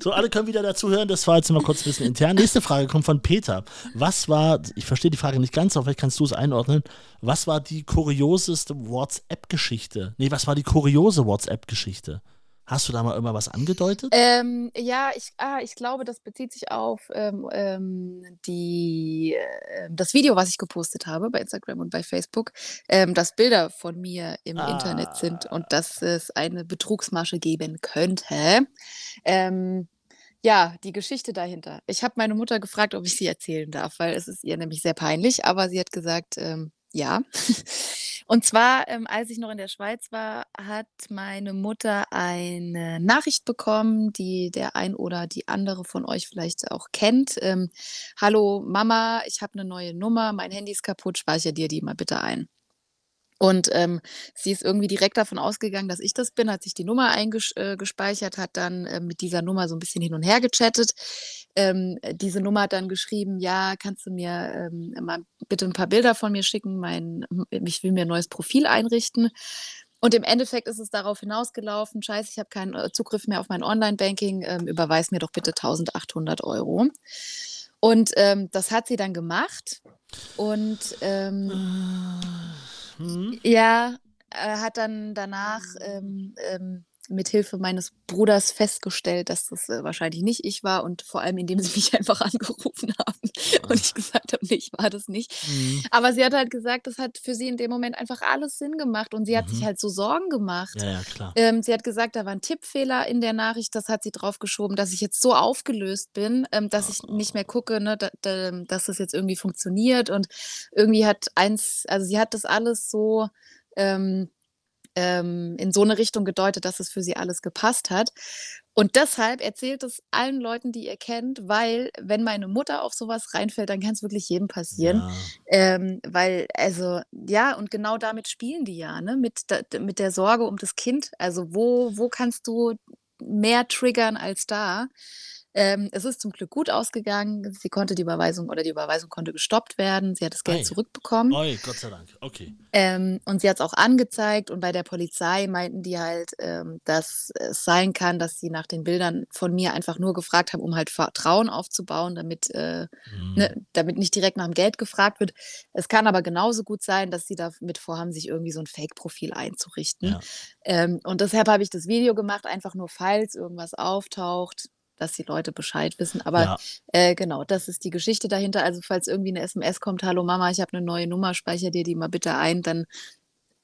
So, alle können wieder dazu hören. Das war jetzt mal kurz ein bisschen intern. Nächste Frage kommt von Peter. Was war, ich verstehe die Frage nicht ganz, aber vielleicht kannst du es einordnen. Was war die kurioseste WhatsApp-Geschichte? Nee, was war die kuriose WhatsApp-Geschichte? Hast du da mal immer was angedeutet? Ähm, ja, ich, ah, ich glaube, das bezieht sich auf ähm, ähm, die, äh, das Video, was ich gepostet habe bei Instagram und bei Facebook, ähm, dass Bilder von mir im ah. Internet sind und dass es eine Betrugsmasche geben könnte. Ähm, ja, die Geschichte dahinter. Ich habe meine Mutter gefragt, ob ich sie erzählen darf, weil es ist ihr nämlich sehr peinlich, aber sie hat gesagt, ähm, ja. Und zwar, ähm, als ich noch in der Schweiz war, hat meine Mutter eine Nachricht bekommen, die der ein oder die andere von euch vielleicht auch kennt. Ähm, Hallo Mama, ich habe eine neue Nummer, mein Handy ist kaputt, speichere dir die mal bitte ein. Und ähm, sie ist irgendwie direkt davon ausgegangen, dass ich das bin, hat sich die Nummer eingespeichert, äh, hat dann äh, mit dieser Nummer so ein bisschen hin und her gechattet. Ähm, diese Nummer hat dann geschrieben, ja, kannst du mir ähm, mal bitte ein paar Bilder von mir schicken, mein, ich will mir ein neues Profil einrichten. Und im Endeffekt ist es darauf hinausgelaufen, scheiße, ich habe keinen äh, Zugriff mehr auf mein Online-Banking, ähm, überweis mir doch bitte 1800 Euro. Und ähm, das hat sie dann gemacht. Und ähm, ah. Mhm. Ja, er hat dann danach ähm, ähm, mit Hilfe meines Bruders festgestellt, dass das äh, wahrscheinlich nicht ich war und vor allem, indem sie mich einfach angerufen haben und ich gesagt habe, nee, ich war das nicht. Mhm. Aber sie hat halt gesagt, das hat für sie in dem Moment einfach alles Sinn gemacht und sie hat sich mhm. halt so Sorgen gemacht. Ja, ja, klar. Ähm, sie hat gesagt, da war ein Tippfehler in der Nachricht, das hat sie draufgeschoben, dass ich jetzt so aufgelöst bin, ähm, dass ich nicht mehr gucke, ne, da, da, dass das jetzt irgendwie funktioniert und irgendwie hat eins, also sie hat das alles so ähm, ähm, in so eine Richtung gedeutet, dass es für sie alles gepasst hat. Und deshalb erzählt es allen Leuten, die ihr kennt, weil wenn meine Mutter auf sowas reinfällt, dann kann es wirklich jedem passieren. Ja. Ähm, weil, also, ja, und genau damit spielen die ja, ne? Mit, mit der Sorge um das Kind. Also, wo, wo kannst du mehr triggern als da? Ähm, es ist zum Glück gut ausgegangen. Sie konnte die Überweisung oder die Überweisung konnte gestoppt werden. Sie hat das Geld Ei. zurückbekommen. Oi, Gott sei Dank. Okay. Ähm, und sie hat es auch angezeigt und bei der Polizei meinten die halt, ähm, dass es sein kann, dass sie nach den Bildern von mir einfach nur gefragt haben, um halt Vertrauen aufzubauen, damit, äh, Hm. ne, damit nicht direkt nach dem Geld gefragt wird. Es kann aber genauso gut sein, dass sie damit vorhaben, sich irgendwie so ein Fake-Profil einzurichten. Ja. Ähm, und deshalb habe ich das Video gemacht, einfach nur, falls irgendwas auftaucht, dass die Leute Bescheid wissen. Aber Ja. äh, genau, das ist die Geschichte dahinter. Also falls irgendwie eine SMS kommt, hallo Mama, ich habe eine neue Nummer, speichere dir die mal bitte ein, dann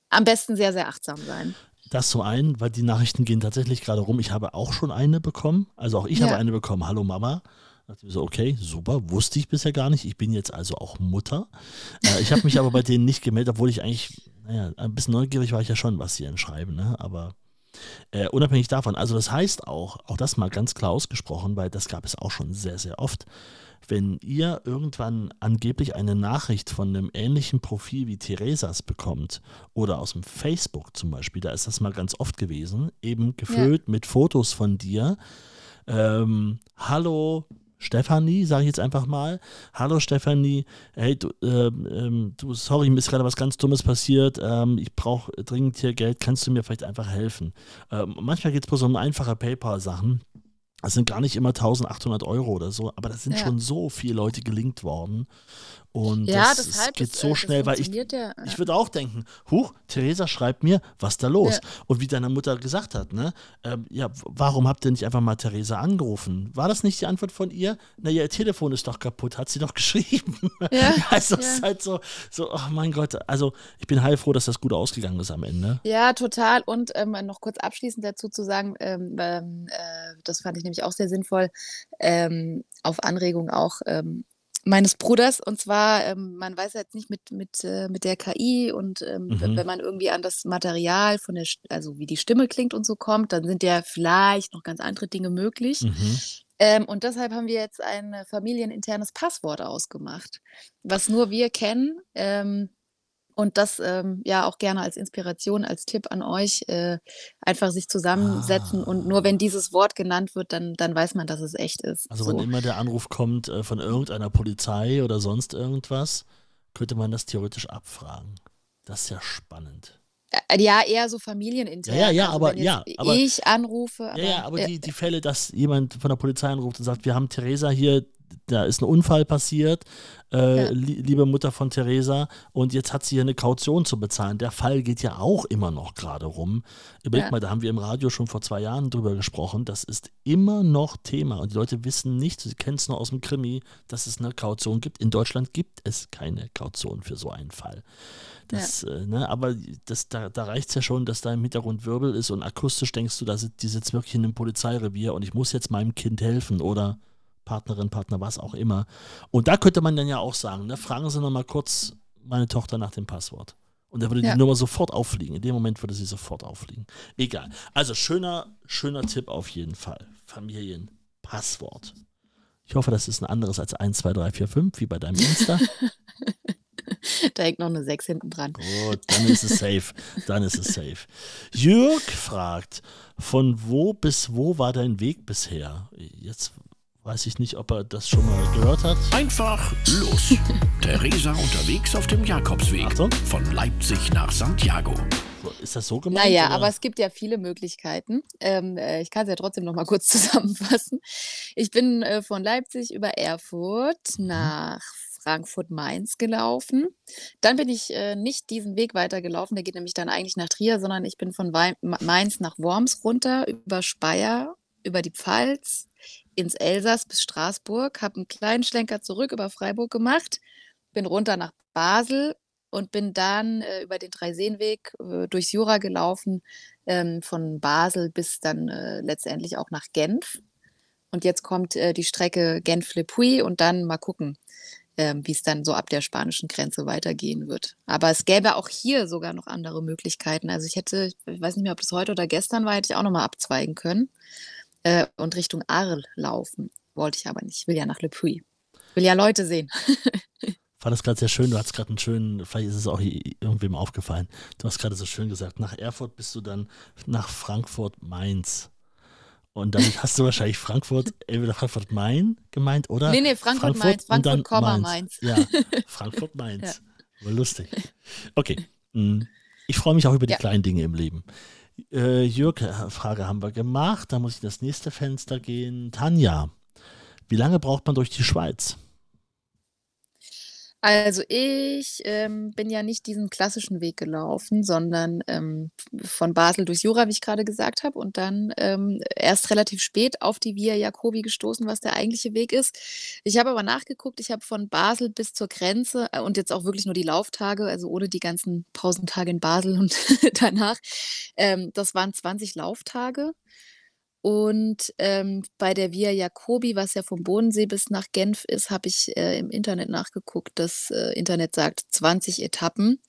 am besten sehr, sehr achtsam sein. Das zum einen, weil die Nachrichten gehen tatsächlich gerade rum. Ich habe auch schon eine bekommen. Also auch ich habe Ja. eine bekommen. Hallo Mama. Da dachte ich so, okay, super, wusste ich bisher gar nicht. Ich bin jetzt also auch Mutter. Äh, ich habe mich aber bei denen nicht gemeldet, obwohl ich eigentlich, naja, ein bisschen neugierig war ich ja schon, was sie denn schreiben, ne? Aber äh, unabhängig davon, also das heißt auch, auch das mal ganz klar ausgesprochen, weil das gab es auch schon sehr, sehr oft, wenn ihr irgendwann angeblich eine Nachricht von einem ähnlichen Profil wie Theresas bekommt oder aus dem Facebook zum Beispiel, da ist das mal ganz oft gewesen, eben gefüllt mit Fotos von dir. Ähm, hallo Stefanie, sage ich jetzt einfach mal. Hallo Stefanie, hey, du, ähm, ähm, du sorry, mir ist gerade was ganz Dummes passiert. Ähm, ich brauche dringend hier Geld. Kannst du mir vielleicht einfach helfen? Ähm, manchmal geht es bloß um einfache PayPal-Sachen. Das sind gar nicht immer 1800 Euro oder so, aber das sind Ja. schon so viele Leute gelinkt worden. Und Ja, das, deshalb, geht das, so äh, das schnell, weil ich, ja, ich würde auch denken, huch, Theresa schreibt mir, was da los? Und wie deine Mutter gesagt hat, ne? Ähm, ja, warum habt ihr nicht einfach mal Theresa angerufen? War das nicht die Antwort von ihr? Naja, ihr Telefon ist doch kaputt, hat sie doch geschrieben. Also es ist halt so, so, oh mein Gott, also ich bin heilfroh, dass das gut ausgegangen ist am Ende. Ja, total. Und ähm, noch kurz abschließend dazu zu sagen, ähm, ähm, äh, das fand ich nämlich auch sehr sinnvoll, ähm, auf Anregung auch ähm, meines Bruders. Und zwar, ähm, man weiß jetzt nicht mit, mit, äh, mit der KI und ähm, Mhm. wenn man irgendwie an das Material von der, also wie die Stimme klingt und so kommt, dann sind ja vielleicht noch ganz andere Dinge möglich. Mhm. Ähm, und deshalb haben wir jetzt ein äh, familieninternes Passwort ausgemacht, was nur wir kennen. Und das ähm, ja auch gerne als Inspiration, als Tipp an euch, äh, einfach sich zusammensetzen und nur wenn dieses Wort genannt wird, dann, dann weiß man, dass es echt ist. Also so. wenn immer der Anruf kommt äh, von irgendeiner Polizei oder sonst irgendwas, könnte man das theoretisch abfragen. Das ist ja spannend. Äh, Ja, eher so familienintern. Ja, ja, ja, also aber- ja, aber- ich anrufe. Ja, ja, aber äh, die, die Fälle, dass jemand von der Polizei anruft und sagt, wir haben Theresa hier, da ist ein Unfall passiert, äh, Ja. li liebe Mutter von Theresa, und jetzt hat sie hier eine Kaution zu bezahlen. Der Fall geht ja auch immer noch gerade rum. Überleg Ja. mal, da haben wir im Radio schon vor zwei Jahren drüber gesprochen. Das ist immer noch Thema und die Leute wissen nicht, sie kennen es nur aus dem Krimi, dass es eine Kaution gibt. In Deutschland gibt es keine Kaution für so einen Fall. Das, äh, ne, aber das, da, da reicht es ja schon, dass da im Hintergrund Wirbel ist und akustisch denkst du, da sit, die sitzt wirklich in einem Polizeirevier und ich muss jetzt meinem Kind helfen oder Partnerin, Partner, was auch immer. Und da könnte man dann ja auch sagen, ne, fragen Sie noch mal kurz meine Tochter nach dem Passwort. Und da würde Ja. die Nummer sofort auffliegen. In dem Moment würde sie sofort auffliegen. Egal. Also schöner, schöner Tipp auf jeden Fall. Familienpasswort. Ich hoffe, das ist ein anderes als 1, 2, 3, 4, 5, wie bei deinem Insta. da hängt noch eine 6 hinten dran. Gut, dann ist es safe. Dann ist es safe. Jörg fragt, von wo bis wo war dein Weg bisher? Jetzt weiß ich nicht, ob er das schon mal gehört hat. Einfach los. Theresa unterwegs auf dem Jakobsweg. Achtung. Von Leipzig nach Santiago. So, Ist das so gemeint? Naja, oder? aber es gibt ja viele Möglichkeiten. Ähm, äh, ich kann es ja trotzdem noch mal kurz zusammenfassen. Ich bin äh, von Leipzig über Erfurt Mhm. nach Frankfurt-Mainz gelaufen. Dann bin ich äh, nicht diesen Weg weitergelaufen, der geht nämlich dann eigentlich nach Trier, sondern ich bin von Wei Ma- Mainz nach Worms runter, über Speyer, über die Pfalz, ins Elsass bis Straßburg, habe einen kleinen Schlenker zurück über Freiburg gemacht, bin runter nach Basel und bin dann äh, über den Dreiseenweg äh, durchs Jura gelaufen, ähm, von Basel bis dann äh, letztendlich auch nach Genf. Und jetzt kommt äh, die Strecke Genf-Le Puy und dann mal gucken, ähm, wie es dann so ab der spanischen Grenze weitergehen wird. Aber es gäbe auch hier sogar noch andere Möglichkeiten. Also ich hätte, ich weiß nicht mehr, ob das heute oder gestern war, hätte ich auch nochmal abzweigen können äh, und Richtung Arles laufen. Wollte ich aber nicht. Ich will ja nach Le Puy. Will ja Leute sehen. fand das gerade sehr schön. Du hast gerade einen schönen, vielleicht ist es auch irgendwem aufgefallen. Du hast gerade so schön gesagt, nach Erfurt bist du dann nach Frankfurt, Mainz. Und damit hast du wahrscheinlich Frankfurt, entweder Frankfurt-Main gemeint oder? Nee, nee, Frankfurt-Mainz. Frankfurt, Frankfurt Mainz. Ja, Frankfurt-Mainz. ja. Lustig. Okay. Hm. Ich freue mich auch über die ja. kleinen Dinge im Leben. Äh, Jörg, äh, Frage haben wir gemacht. Da muss ich in das nächste Fenster gehen. Tanja, wie lange braucht man durch die Schweiz? Also ich ähm, bin ja nicht diesen klassischen Weg gelaufen, sondern ähm, von Basel durch Jura, wie ich gerade gesagt habe, und dann ähm, erst relativ spät auf die Via Jacobi gestoßen, was der eigentliche Weg ist. Ich habe aber nachgeguckt, ich habe von Basel bis zur Grenze äh, und jetzt auch wirklich nur die Lauftage, also ohne die ganzen Pausentage in Basel und danach. Ähm, das waren 20 Lauftage. Und ähm, bei der Via Jacobi, was ja vom Bodensee bis nach Genf ist, habe ich äh, im Internet nachgeguckt. Das äh, Internet sagt 20 Etappen.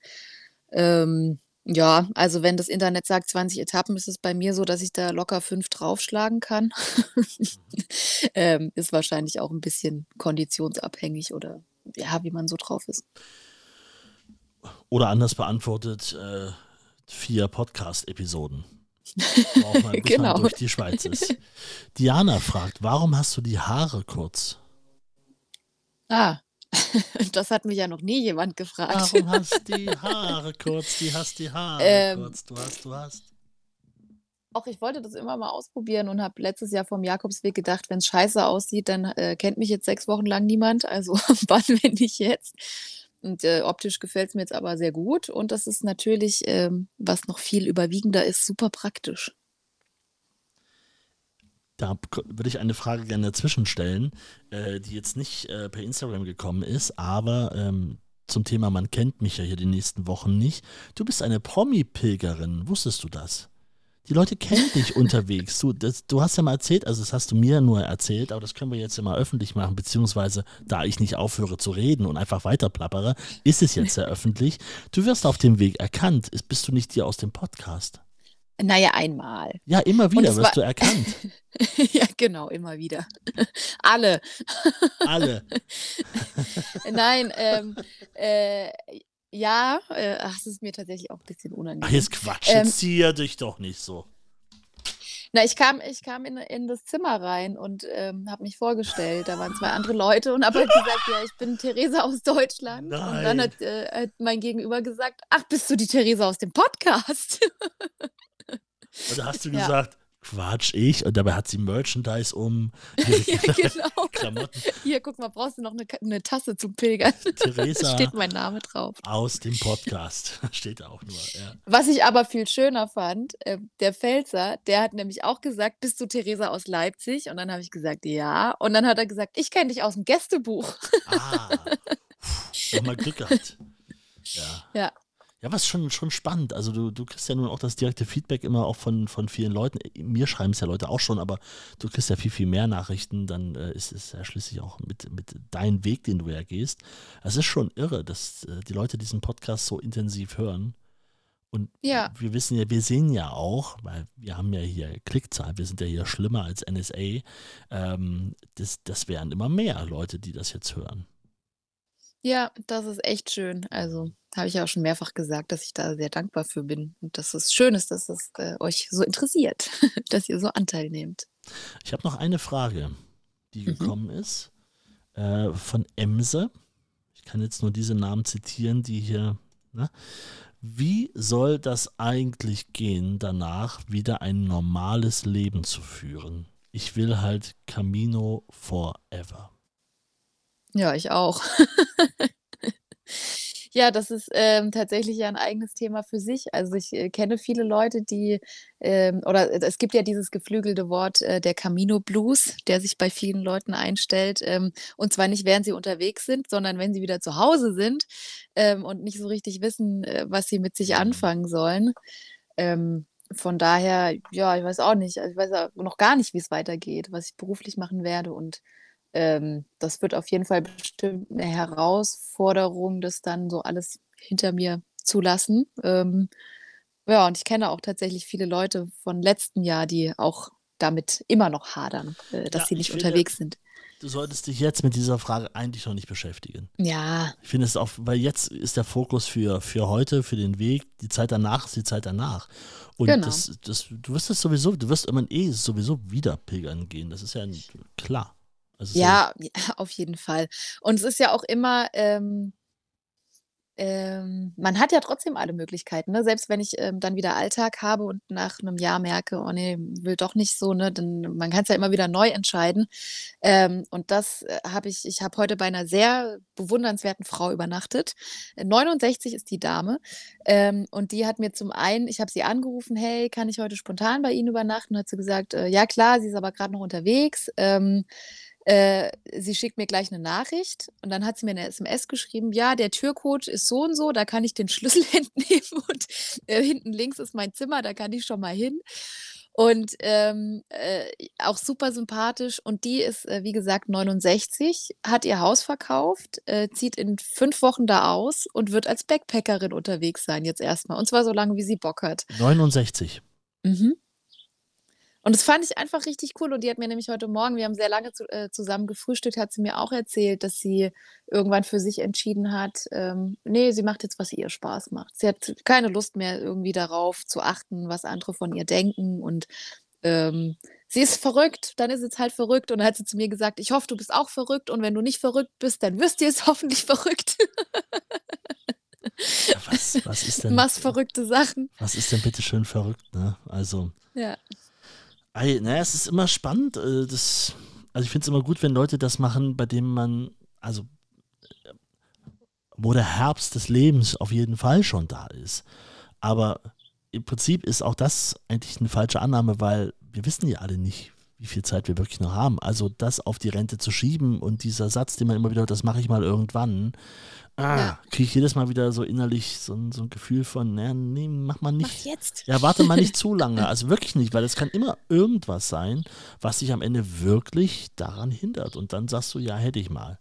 Ähm, ja, also wenn das Internet sagt 20 Etappen, ist es bei mir so, dass ich da locker fünf draufschlagen kann. ähm, ist wahrscheinlich auch ein bisschen konditionsabhängig oder ja, wie man so drauf ist. Oder anders beantwortet, äh, vier Podcast-Episoden. Braucht man, bis genau. man durch die Schweiz ist. Diana fragt, warum hast du die Haare kurz? Ah, das hat mich ja noch nie jemand gefragt. Warum hast du die Haare kurz? Die hast die Haare ähm, kurz. Du hast, du hast. Auch ich wollte das immer mal ausprobieren und habe letztes Jahr vom Jakobsweg gedacht, wenn es scheiße aussieht, dann äh, kennt mich jetzt sechs Wochen lang niemand. Also wann, wenn nicht jetzt? Und äh, optisch gefällt es mir jetzt aber sehr gut. Und das ist natürlich, ähm, was noch viel überwiegender ist, super praktisch. Da würde ich eine Frage gerne dazwischen stellen, äh, die jetzt nicht äh, per Instagram gekommen ist, aber ähm, zum Thema, man kennt mich ja hier die nächsten Wochen nicht. Du bist eine Promi-Pilgerin, wusstest du das? Die Leute kennen dich unterwegs. Du, das, du hast ja mal erzählt, also das hast du mir nur erzählt, aber das können wir jetzt ja mal öffentlich machen, beziehungsweise da ich nicht aufhöre zu reden und einfach weiter plappere, ist es jetzt ja öffentlich. Du wirst auf dem Weg erkannt. Bist du nicht dir aus dem Podcast? Naja, einmal. Ja, immer wieder wirst war... du erkannt. ja, genau, immer wieder. Alle. Alle. Nein, ähm, äh, ja, äh, ach, es ist mir tatsächlich auch ein bisschen unangenehm. Ach, jetzt Quatsch, ähm, zieh dich doch nicht so. Na, ich kam, ich kam in, in das Zimmer rein und ähm, habe mich vorgestellt. Da waren zwei andere Leute und habe halt gesagt, ja, ich bin Theresa aus Deutschland. Nein. Und dann hat, äh, hat mein Gegenüber gesagt, ach, bist du die Theresa aus dem Podcast? Und da hast du ja. gesagt, Quatsch, ich. Und dabei hat sie Merchandise um. ja, genau. Klamotten. Hier, guck mal, brauchst du noch eine, eine Tasse zum Pilgern? Theresa. steht mein Name drauf. Aus dem Podcast. steht auch nur. Ja. Was ich aber viel schöner fand, äh, der Pfälzer, der hat nämlich auch gesagt, bist du Theresa aus Leipzig? Und dann habe ich gesagt, ja. Und dann hat er gesagt, ich kenne dich aus dem Gästebuch. ah. Nochmal Glück gehabt. Ja. ja. Ja, was schon, schon spannend. Also du, du kriegst ja nun auch das direkte Feedback immer auch von, von vielen Leuten. Mir schreiben es ja Leute auch schon, aber du kriegst ja viel, viel mehr Nachrichten. Dann äh, ist es ja schließlich auch mit, mit deinem Weg, den du ja gehst. Es ist schon irre, dass äh, die Leute diesen Podcast so intensiv hören. Und ja. wir wissen ja, wir sehen ja auch, weil wir haben ja hier Klickzahlen, wir sind ja hier schlimmer als NSA. Ähm, das, das wären immer mehr Leute, die das jetzt hören. Ja, das ist echt schön. Also, habe ich ja auch schon mehrfach gesagt, dass ich da sehr dankbar für bin und dass es schön ist, dass es äh, euch so interessiert, dass ihr so Anteil nehmt. Ich habe noch eine Frage, die mhm. gekommen ist äh, von Emse. Ich kann jetzt nur diese Namen zitieren, die hier. Ne? Wie soll das eigentlich gehen, danach wieder ein normales Leben zu führen? Ich will halt Camino forever. Ja, ich auch. Ja, das ist, ähm, tatsächlich ja ein eigenes Thema für sich. Also, ich, äh, kenne viele Leute, die, ähm oder äh, es gibt ja dieses geflügelte Wort, äh, der Camino Blues, der sich bei vielen Leuten einstellt, ähm, und zwar nicht, während sie unterwegs sind, sondern wenn sie wieder zu Hause sind, ähm, und nicht so richtig wissen, äh, was sie mit sich mhm. anfangen sollen. Ähm, von daher, ja, ich weiß auch nicht. Also, ich weiß auch noch gar nicht, wie es weitergeht, was ich beruflich machen werde und ähm, das wird auf jeden Fall bestimmt eine Herausforderung, das dann so alles hinter mir zu lassen. Ähm, ja, und ich kenne auch tatsächlich viele Leute von letzten Jahr, die auch damit immer noch hadern, äh, dass ja, sie nicht finde, unterwegs sind. du solltest dich jetzt mit dieser Frage eigentlich noch nicht beschäftigen. Ja. Ich finde es auch, weil jetzt ist der Fokus für, für heute, für den Weg, die Zeit danach ist die Zeit danach. Und Genau. das, das, du wirst es sowieso, du wirst immer eh sowieso wieder pilgern gehen. Das ist ja klar. Also Ja, ja, auf jeden Fall. Und es ist ja auch immer, ähm, ähm, man hat ja trotzdem alle Möglichkeiten, ne? Selbst wenn ich, ähm, dann wieder Alltag habe und nach einem Jahr merke: „Oh ne, will doch nicht so“, ne, dann man kann's ja immer wieder neu entscheiden. Ähm, und das, äh, habe ich ich habe heute bei einer sehr bewundernswerten Frau übernachtet. Äh, 69 ist die Dame, ähm, und die hat mir zum einen ich habe sie angerufen: „Hey, kann ich heute spontan bei Ihnen übernachten?“ Hat sie gesagt: „Äh, ja klar“, sie ist aber grad noch unterwegs. Äh, sie schickt mir gleich 'ne Nachricht und dann hat sie mir 'ne SMS geschrieben: „Ja, der Türcode ist so und so, da kann ich den Schlüssel entnehmen und, äh, hinten links ist mein Zimmer, da kann ich schon mal hin.“ Und, ähm, äh, auch super sympathisch und die ist, äh, wie gesagt, 69, hat ihr Haus verkauft, äh, zieht in 5 Wochen da aus und wird als Backpackerin unterwegs sein jetzt erst mal und zwar so lange, wie sie Bock hat. 69. Mhm. Und das fand ich einfach richtig cool und die hat mir nämlich heute Morgen wir haben sehr lange zu äh, zusammen gefrühstückt, hat sie mir auch erzählt, dass sie irgendwann für sich entschieden hat, ähm, ne, sie macht jetzt, was ihr Spaß macht. Sie hat keine Lust mehr irgendwie darauf zu achten, was andere von ihr denken und, ähm, sie ist verrückt, dann ist es halt verrückt und dann hat sie zu mir gesagt: „Ich hoffe, du bist auch verrückt und wenn du nicht verrückt bist, dann wirst dir's hoffentlich verrückt.“ Ja, was was ist denn Machst verrückte Sachen. was ist denn bitte schön verrückt, ne? Also Ja. Ei, na ja, es ist immer spannend, äh, das also, ich finde es immer gut, wenn Leute das machen, bei denen man also, äh, wo der Herbst des Lebens auf jeden Fall schon da ist. Aber im Prinzip ist auch das eigentlich 'ne falsche Annahme, weil wir wissen ja alle nicht, wie viel Zeit wir wirklich noch haben. Also, das auf die Rente zu schieben und dieser Satz, den man immer wieder „Das mache ich mal irgendwann“, ah, Ja. kriege ich jedes Mal wieder so innerlich so 'n so 'n Gefühl von: „Na ne, mach mal Mach nicht.“ jetzt. Ja, warte mal nicht zu lange. Also, wirklich nicht, weil es kann immer irgendwas sein, was dich am Ende wirklich daran hindert und dann sagst du: „Ja, hätte ich mal.“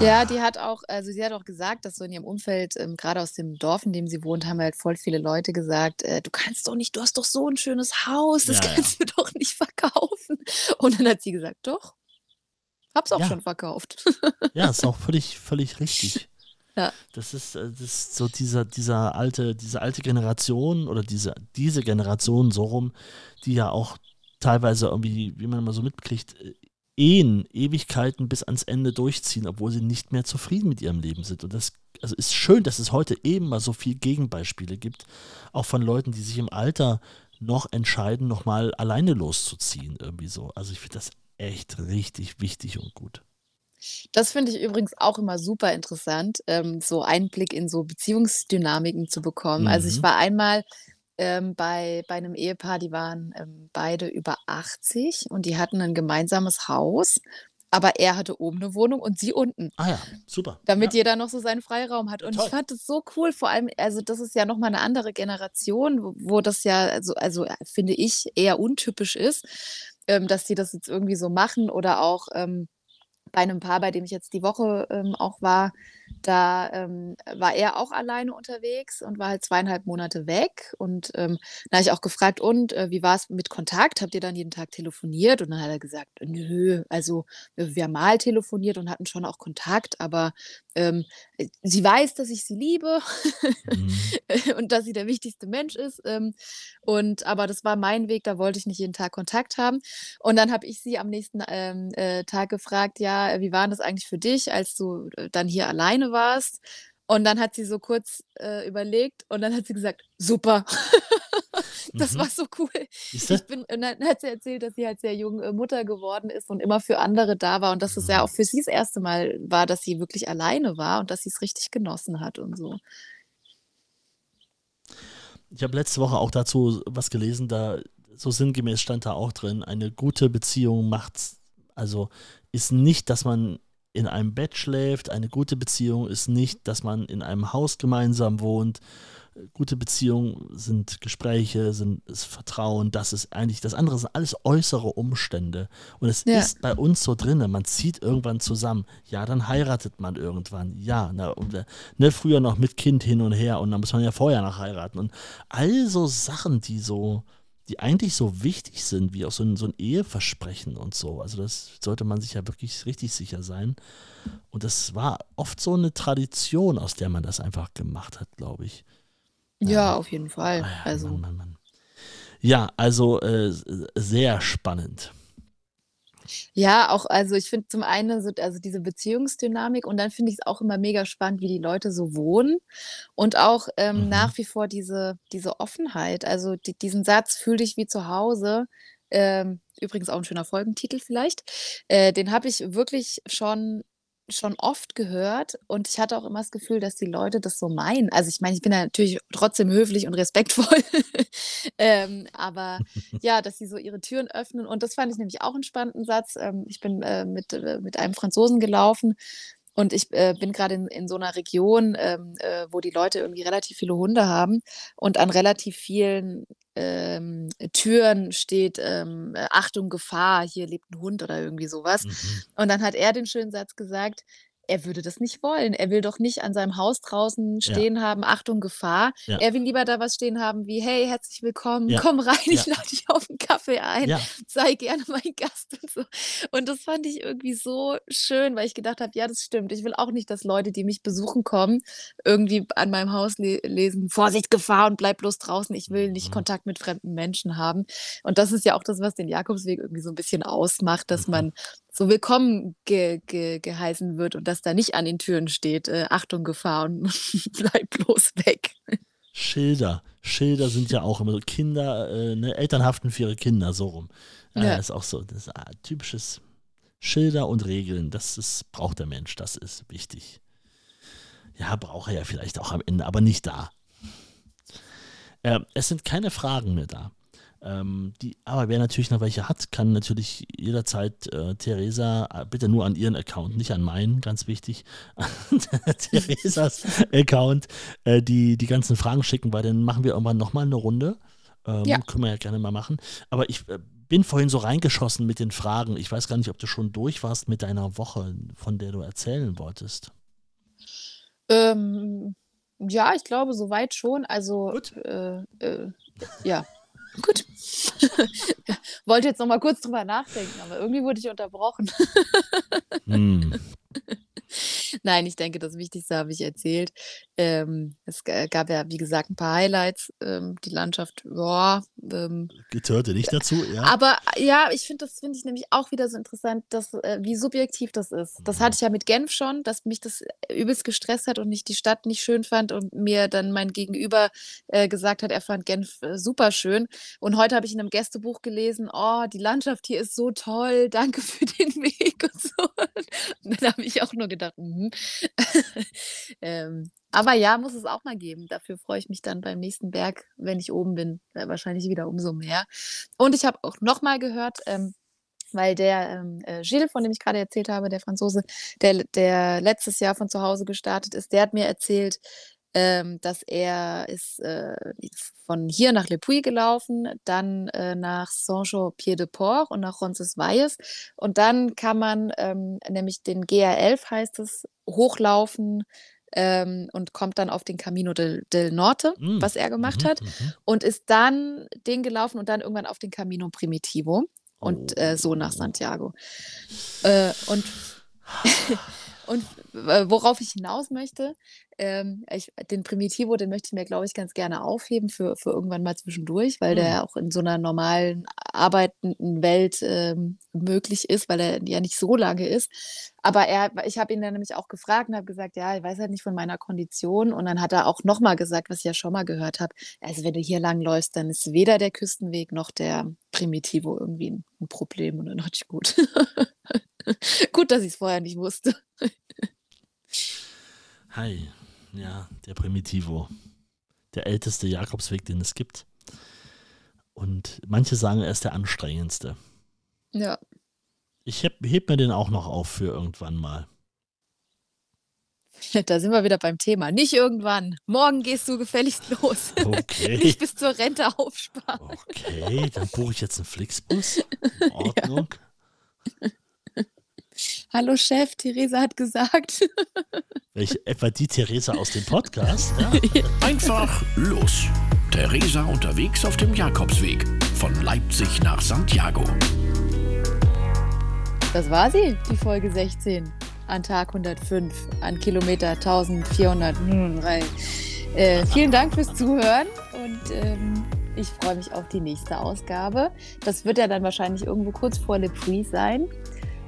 Ja, Ah. die hat auch also, sie hat auch gesagt, dass so in ihrem Umfeld, ähm, grade aus dem Dorf, in dem sie wohnt, haben halt voll viele Leute gesagt: „Äh, du kannst doch nicht du hast doch so 'n schönes Haus, das Ja, ja. kannst du doch nicht verkaufen.“ Und dann hat sie gesagt: „Doch, habe es auch Ja. schon verkauft.“ Ja, ist auch völlig völlig richtig. Ja. Das ist äh, das ist so dieser dieser alte diese alte Generation oder diese diese Generation so rum, die ja auch teilweise irgendwie, wie man immer so mitkriegt, äh, Ehen Ewigkeiten bis ans Ende durchziehen, obwohl sie nicht mehr zufrieden mit ihrem Leben sind. Und das also, ist schön, dass es heute eben mal so viel Gegenbeispiele gibt, auch von Leuten, die sich im Alter noch entscheiden, noch mal alleine loszuziehen irgendwie so. Also, ich finde das echt richtig wichtig und gut. Das finde ich übrigens auch immer super interessant, ähm, so Einblick in so Beziehungsdynamiken zu bekommen. Also, ich Mhm. war einmal, ähm, bei bei 'nem Ehepaar, die waren, ähm, beide über 80 und die hatten 'nen gemeinsames Haus, aber er hatte oben 'ne Wohnung und sie unten. Ah ja, super. Damit Ja. jeder noch so seinen Freiraum hat. Und Toll. ich fand das so cool, vor allem also, das ist ja noch mal 'ne andere Generation, wo wo das ja also also, äh, finde ich, eher untypisch ist, ähm, dass die das jetzt irgendwie so machen oder auch, ähm, bei 'nem Paar, bei dem ich jetzt die Woche, ähm, auch war, da, ähm, war er auch alleine unterwegs und war halt 2,5 Monate weg. Und, ähm, da habe ich auch gefragt: „Und, äh, wie war's mit Kontakt? Habt ihr dann jeden Tag telefoniert?“ Und dann hat er gesagt: „Nö, also, wir wir haben mal telefoniert und hatten schon auch Kontakt, aber, ähm, äh, sie weiß, dass ich sie liebe Mhm. und dass sie der wichtigste Mensch ist, ähm, und aber das war mein Weg, da wollte ich nicht jeden Tag Kontakt haben.“ Und dann habe ich sie am nächsten, ähm, äh, Tag gefragt: „Ja, wie war das eigentlich für dich, als du, äh, dann hier alleine warst?“ Und dann hat sie so kurz, äh, überlegt und dann hat sie gesagt: „Super.“ Das Mhm. war so cool. Ich bin und dann hat sie erzählt, dass sie halt sehr jung, äh, Mutter geworden ist und immer für andere da war und dass es ja auch Mhm. für sie das 1. Mal war, dass sie wirklich alleine war und dass sie's richtig genossen hat und so. Ich habe letzte Woche auch dazu was gelesen, da so sinngemäß stand da auch drin, eine gute Beziehung macht's also, ist nicht, dass man in einem Bett schläft. Eine gute Beziehung ist nicht, dass man in einem Haus gemeinsam wohnt. Gute Beziehungen sind Gespräche, sind ist Vertrauen, das ist eigentlich das andere sind alles äußere Umstände. Und es Ja. ist bei uns so drinne, man zieht irgendwann zusammen. Ja, dann heiratet man irgendwann. Ja, na und, äh, ne, früher noch mit Kind hin und her und dann muss man ja vorher noch heiraten. Und all so Sachen, die so die eigentlich so wichtig sind, wie auch so ein, so ein Eheversprechen und so. Also das sollte man sich ja wirklich richtig sicher sein. Und das war oft so eine Tradition, aus der man das einfach gemacht hat, glaube ich. Ja, ja, auf jeden Fall. Ah ja, also. Mann, Mann, Mann. Ja, also äh, sehr spannend. Ja, auch, also ich finde zum einen so, also diese Beziehungsdynamik und dann finde ich es auch immer mega spannend, wie die Leute so wohnen und auch ähm, mhm. nach wie vor diese, diese Offenheit. Also die, diesen Satz, fühl dich wie zu Hause. Ähm, übrigens auch ein schöner Folgentitel vielleicht. Äh, den habe ich wirklich schon schon oft gehört und ich hatte auch immer das Gefühl, dass die Leute das so meinen. Also ich meine, ich bin ja natürlich trotzdem höflich und respektvoll, ähm, aber ja, dass sie so ihre Türen öffnen und das fand ich nämlich auch einen spannenden Satz. Ähm, ich bin äh, mit, äh, mit einem Franzosen gelaufen und ich äh, bin gerade in, in so einer Region, ähm, äh, wo die Leute irgendwie relativ viele Hunde haben und an relativ vielen ähm, Türen steht ähm, Achtung, Gefahr, hier lebt ein Hund oder irgendwie sowas. Mhm. Und dann hat er den schönen Satz gesagt, er würde das nicht wollen. Er will doch nicht an seinem Haus draußen stehen ja. haben, Achtung, Gefahr. Ja. Er will lieber da was stehen haben wie, hey, herzlich willkommen, ja. komm rein, ich lade dich auf einen Kaffee ein, sei gerne mein Gast und so. Und das fand ich irgendwie so schön, weil ich gedacht habe, ja, das stimmt. Ich will auch nicht, dass Leute, die mich besuchen kommen, irgendwie an meinem Haus le lesen, Vorsicht, Gefahr und bleib bloß draußen. Ich will nicht mhm. Kontakt mit fremden Menschen haben. Und das ist ja auch das, was den Jakobsweg irgendwie so ein bisschen ausmacht, dass mhm. man so willkommen ge ge geheißen wird und dass da nicht an den Türen steht, äh, Achtung, Gefahr und bleib bloß weg. Schilder. Schilder sind ja auch immer so Kinder, äh, ne, Eltern haften für ihre Kinder, so rum. Ja, ja. ist auch so, das ist ah, typisches Schilder und Regeln, das ist, braucht der Mensch, das ist wichtig. Ja, braucht er ja vielleicht auch am Ende, aber nicht da. Äh, es sind keine Fragen mehr da. Ähm, die, aber wer natürlich noch welche hat, kann natürlich jederzeit äh, Theresa, äh, bitte nur an ihren Account, nicht an meinen, ganz wichtig, Theresas Account, äh, die, die ganzen Fragen schicken, weil dann machen wir irgendwann nochmal eine Runde. Ähm, ja. Können wir ja gerne mal machen. Aber ich äh, bin vorhin so reingeschossen mit den Fragen. Ich weiß gar nicht, ob du schon durch warst mit deiner Woche, von der du erzählen wolltest. Ähm, ja, ich glaube, soweit schon. Also, äh, äh, ja. Gut. Wollte jetzt noch mal kurz drüber nachdenken, aber irgendwie wurde ich unterbrochen. hm. Nein, ich denke, das Wichtigste habe ich erzählt. Ähm, es gab ja, wie gesagt, ein paar Highlights. Ähm, die Landschaft, ja. Ähm, Gehörte nicht dazu, ja. Aber ja, ich finde, das finde ich nämlich auch wieder so interessant, dass, äh, wie subjektiv das ist. Das hatte ich ja mit Genf schon, dass mich das übelst gestresst hat und ich die Stadt nicht schön fand und mir dann mein Gegenüber äh, gesagt hat, er fand Genf äh, super schön. Und heute habe ich in einem Gästebuch gelesen, oh, die Landschaft hier ist so toll, danke für den Weg und so. Und dann habe ich auch nur gedacht, mhm. ähm, aber ja, muss es auch mal geben. Dafür freue ich mich dann beim nächsten Berg, wenn ich oben bin, äh, wahrscheinlich wieder umso mehr. Und ich habe auch noch mal gehört, ähm, weil der ähm, äh, Gilles, von dem ich gerade erzählt habe, der Franzose, der, der letztes Jahr von zu Hause gestartet ist, der hat mir erzählt, ähm, dass er ist äh, von hier nach Le Puy gelaufen, dann äh, nach Saint-Jean-Pied-de-Port und nach Roncesvalles und dann kann man ähm, nämlich den GR11 heißt es hochlaufen ähm, und kommt dann auf den Camino del, del Norte, mm. was er gemacht mm hat, mm und ist dann den gelaufen und dann irgendwann auf den Camino Primitivo und äh, so nach oh. Santiago. Äh, und und äh, worauf ich hinaus möchte, ähm, ich, den Primitivo, den möchte ich mir, glaube ich, ganz gerne aufheben für, für irgendwann mal zwischendurch, weil mhm. der auch in so einer normalen, arbeitenden Welt ähm, möglich ist, weil er ja nicht so lange ist. Aber er, ich habe ihn dann nämlich auch gefragt und habe gesagt, ja, ich weiß halt nicht von meiner Kondition. Und dann hat er auch nochmal gesagt, was ich ja schon mal gehört habe. Also wenn du hier lang läufst, dann ist weder der Küstenweg noch der Primitivo irgendwie ein, ein Problem. Und dann dachte ich, gut. gut, dass ich es vorher nicht wusste. Hi, ja, der Primitivo. Der älteste Jakobsweg, den es gibt. Und manche sagen, er ist der anstrengendste. Ja. Ich heb, heb mir den auch noch auf für irgendwann mal. Da sind wir wieder beim Thema. Nicht irgendwann. Morgen gehst du gefälligst los. Okay. Nicht bis zur Rente aufsparen. Okay, dann buche ich jetzt einen Flixbus. In Ordnung. Ja. Hallo Chef, Theresa hat gesagt. Welche, etwa die Theresa aus dem Podcast? Ja? Einfach los. Theresa unterwegs auf dem Jakobsweg von Leipzig nach Santiago. Das war sie, die Folge 16. An Tag 105, an Kilometer 1403. Äh, vielen Dank fürs Zuhören und ähm, ich freue mich auf die nächste Ausgabe. Das wird ja dann wahrscheinlich irgendwo kurz vor Le Puy sein.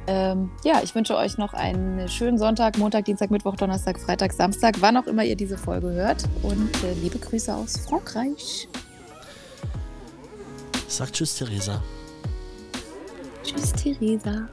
Ähm, ja, ich wünsche euch noch einen schönen Sonntag, Montag, Dienstag, Mittwoch, Donnerstag, Freitag, Samstag, wann auch immer ihr diese Folge hört. Und äh, liebe Grüße aus Frankreich. Sag Tschüss, Theresa. Tschüss, Theresa.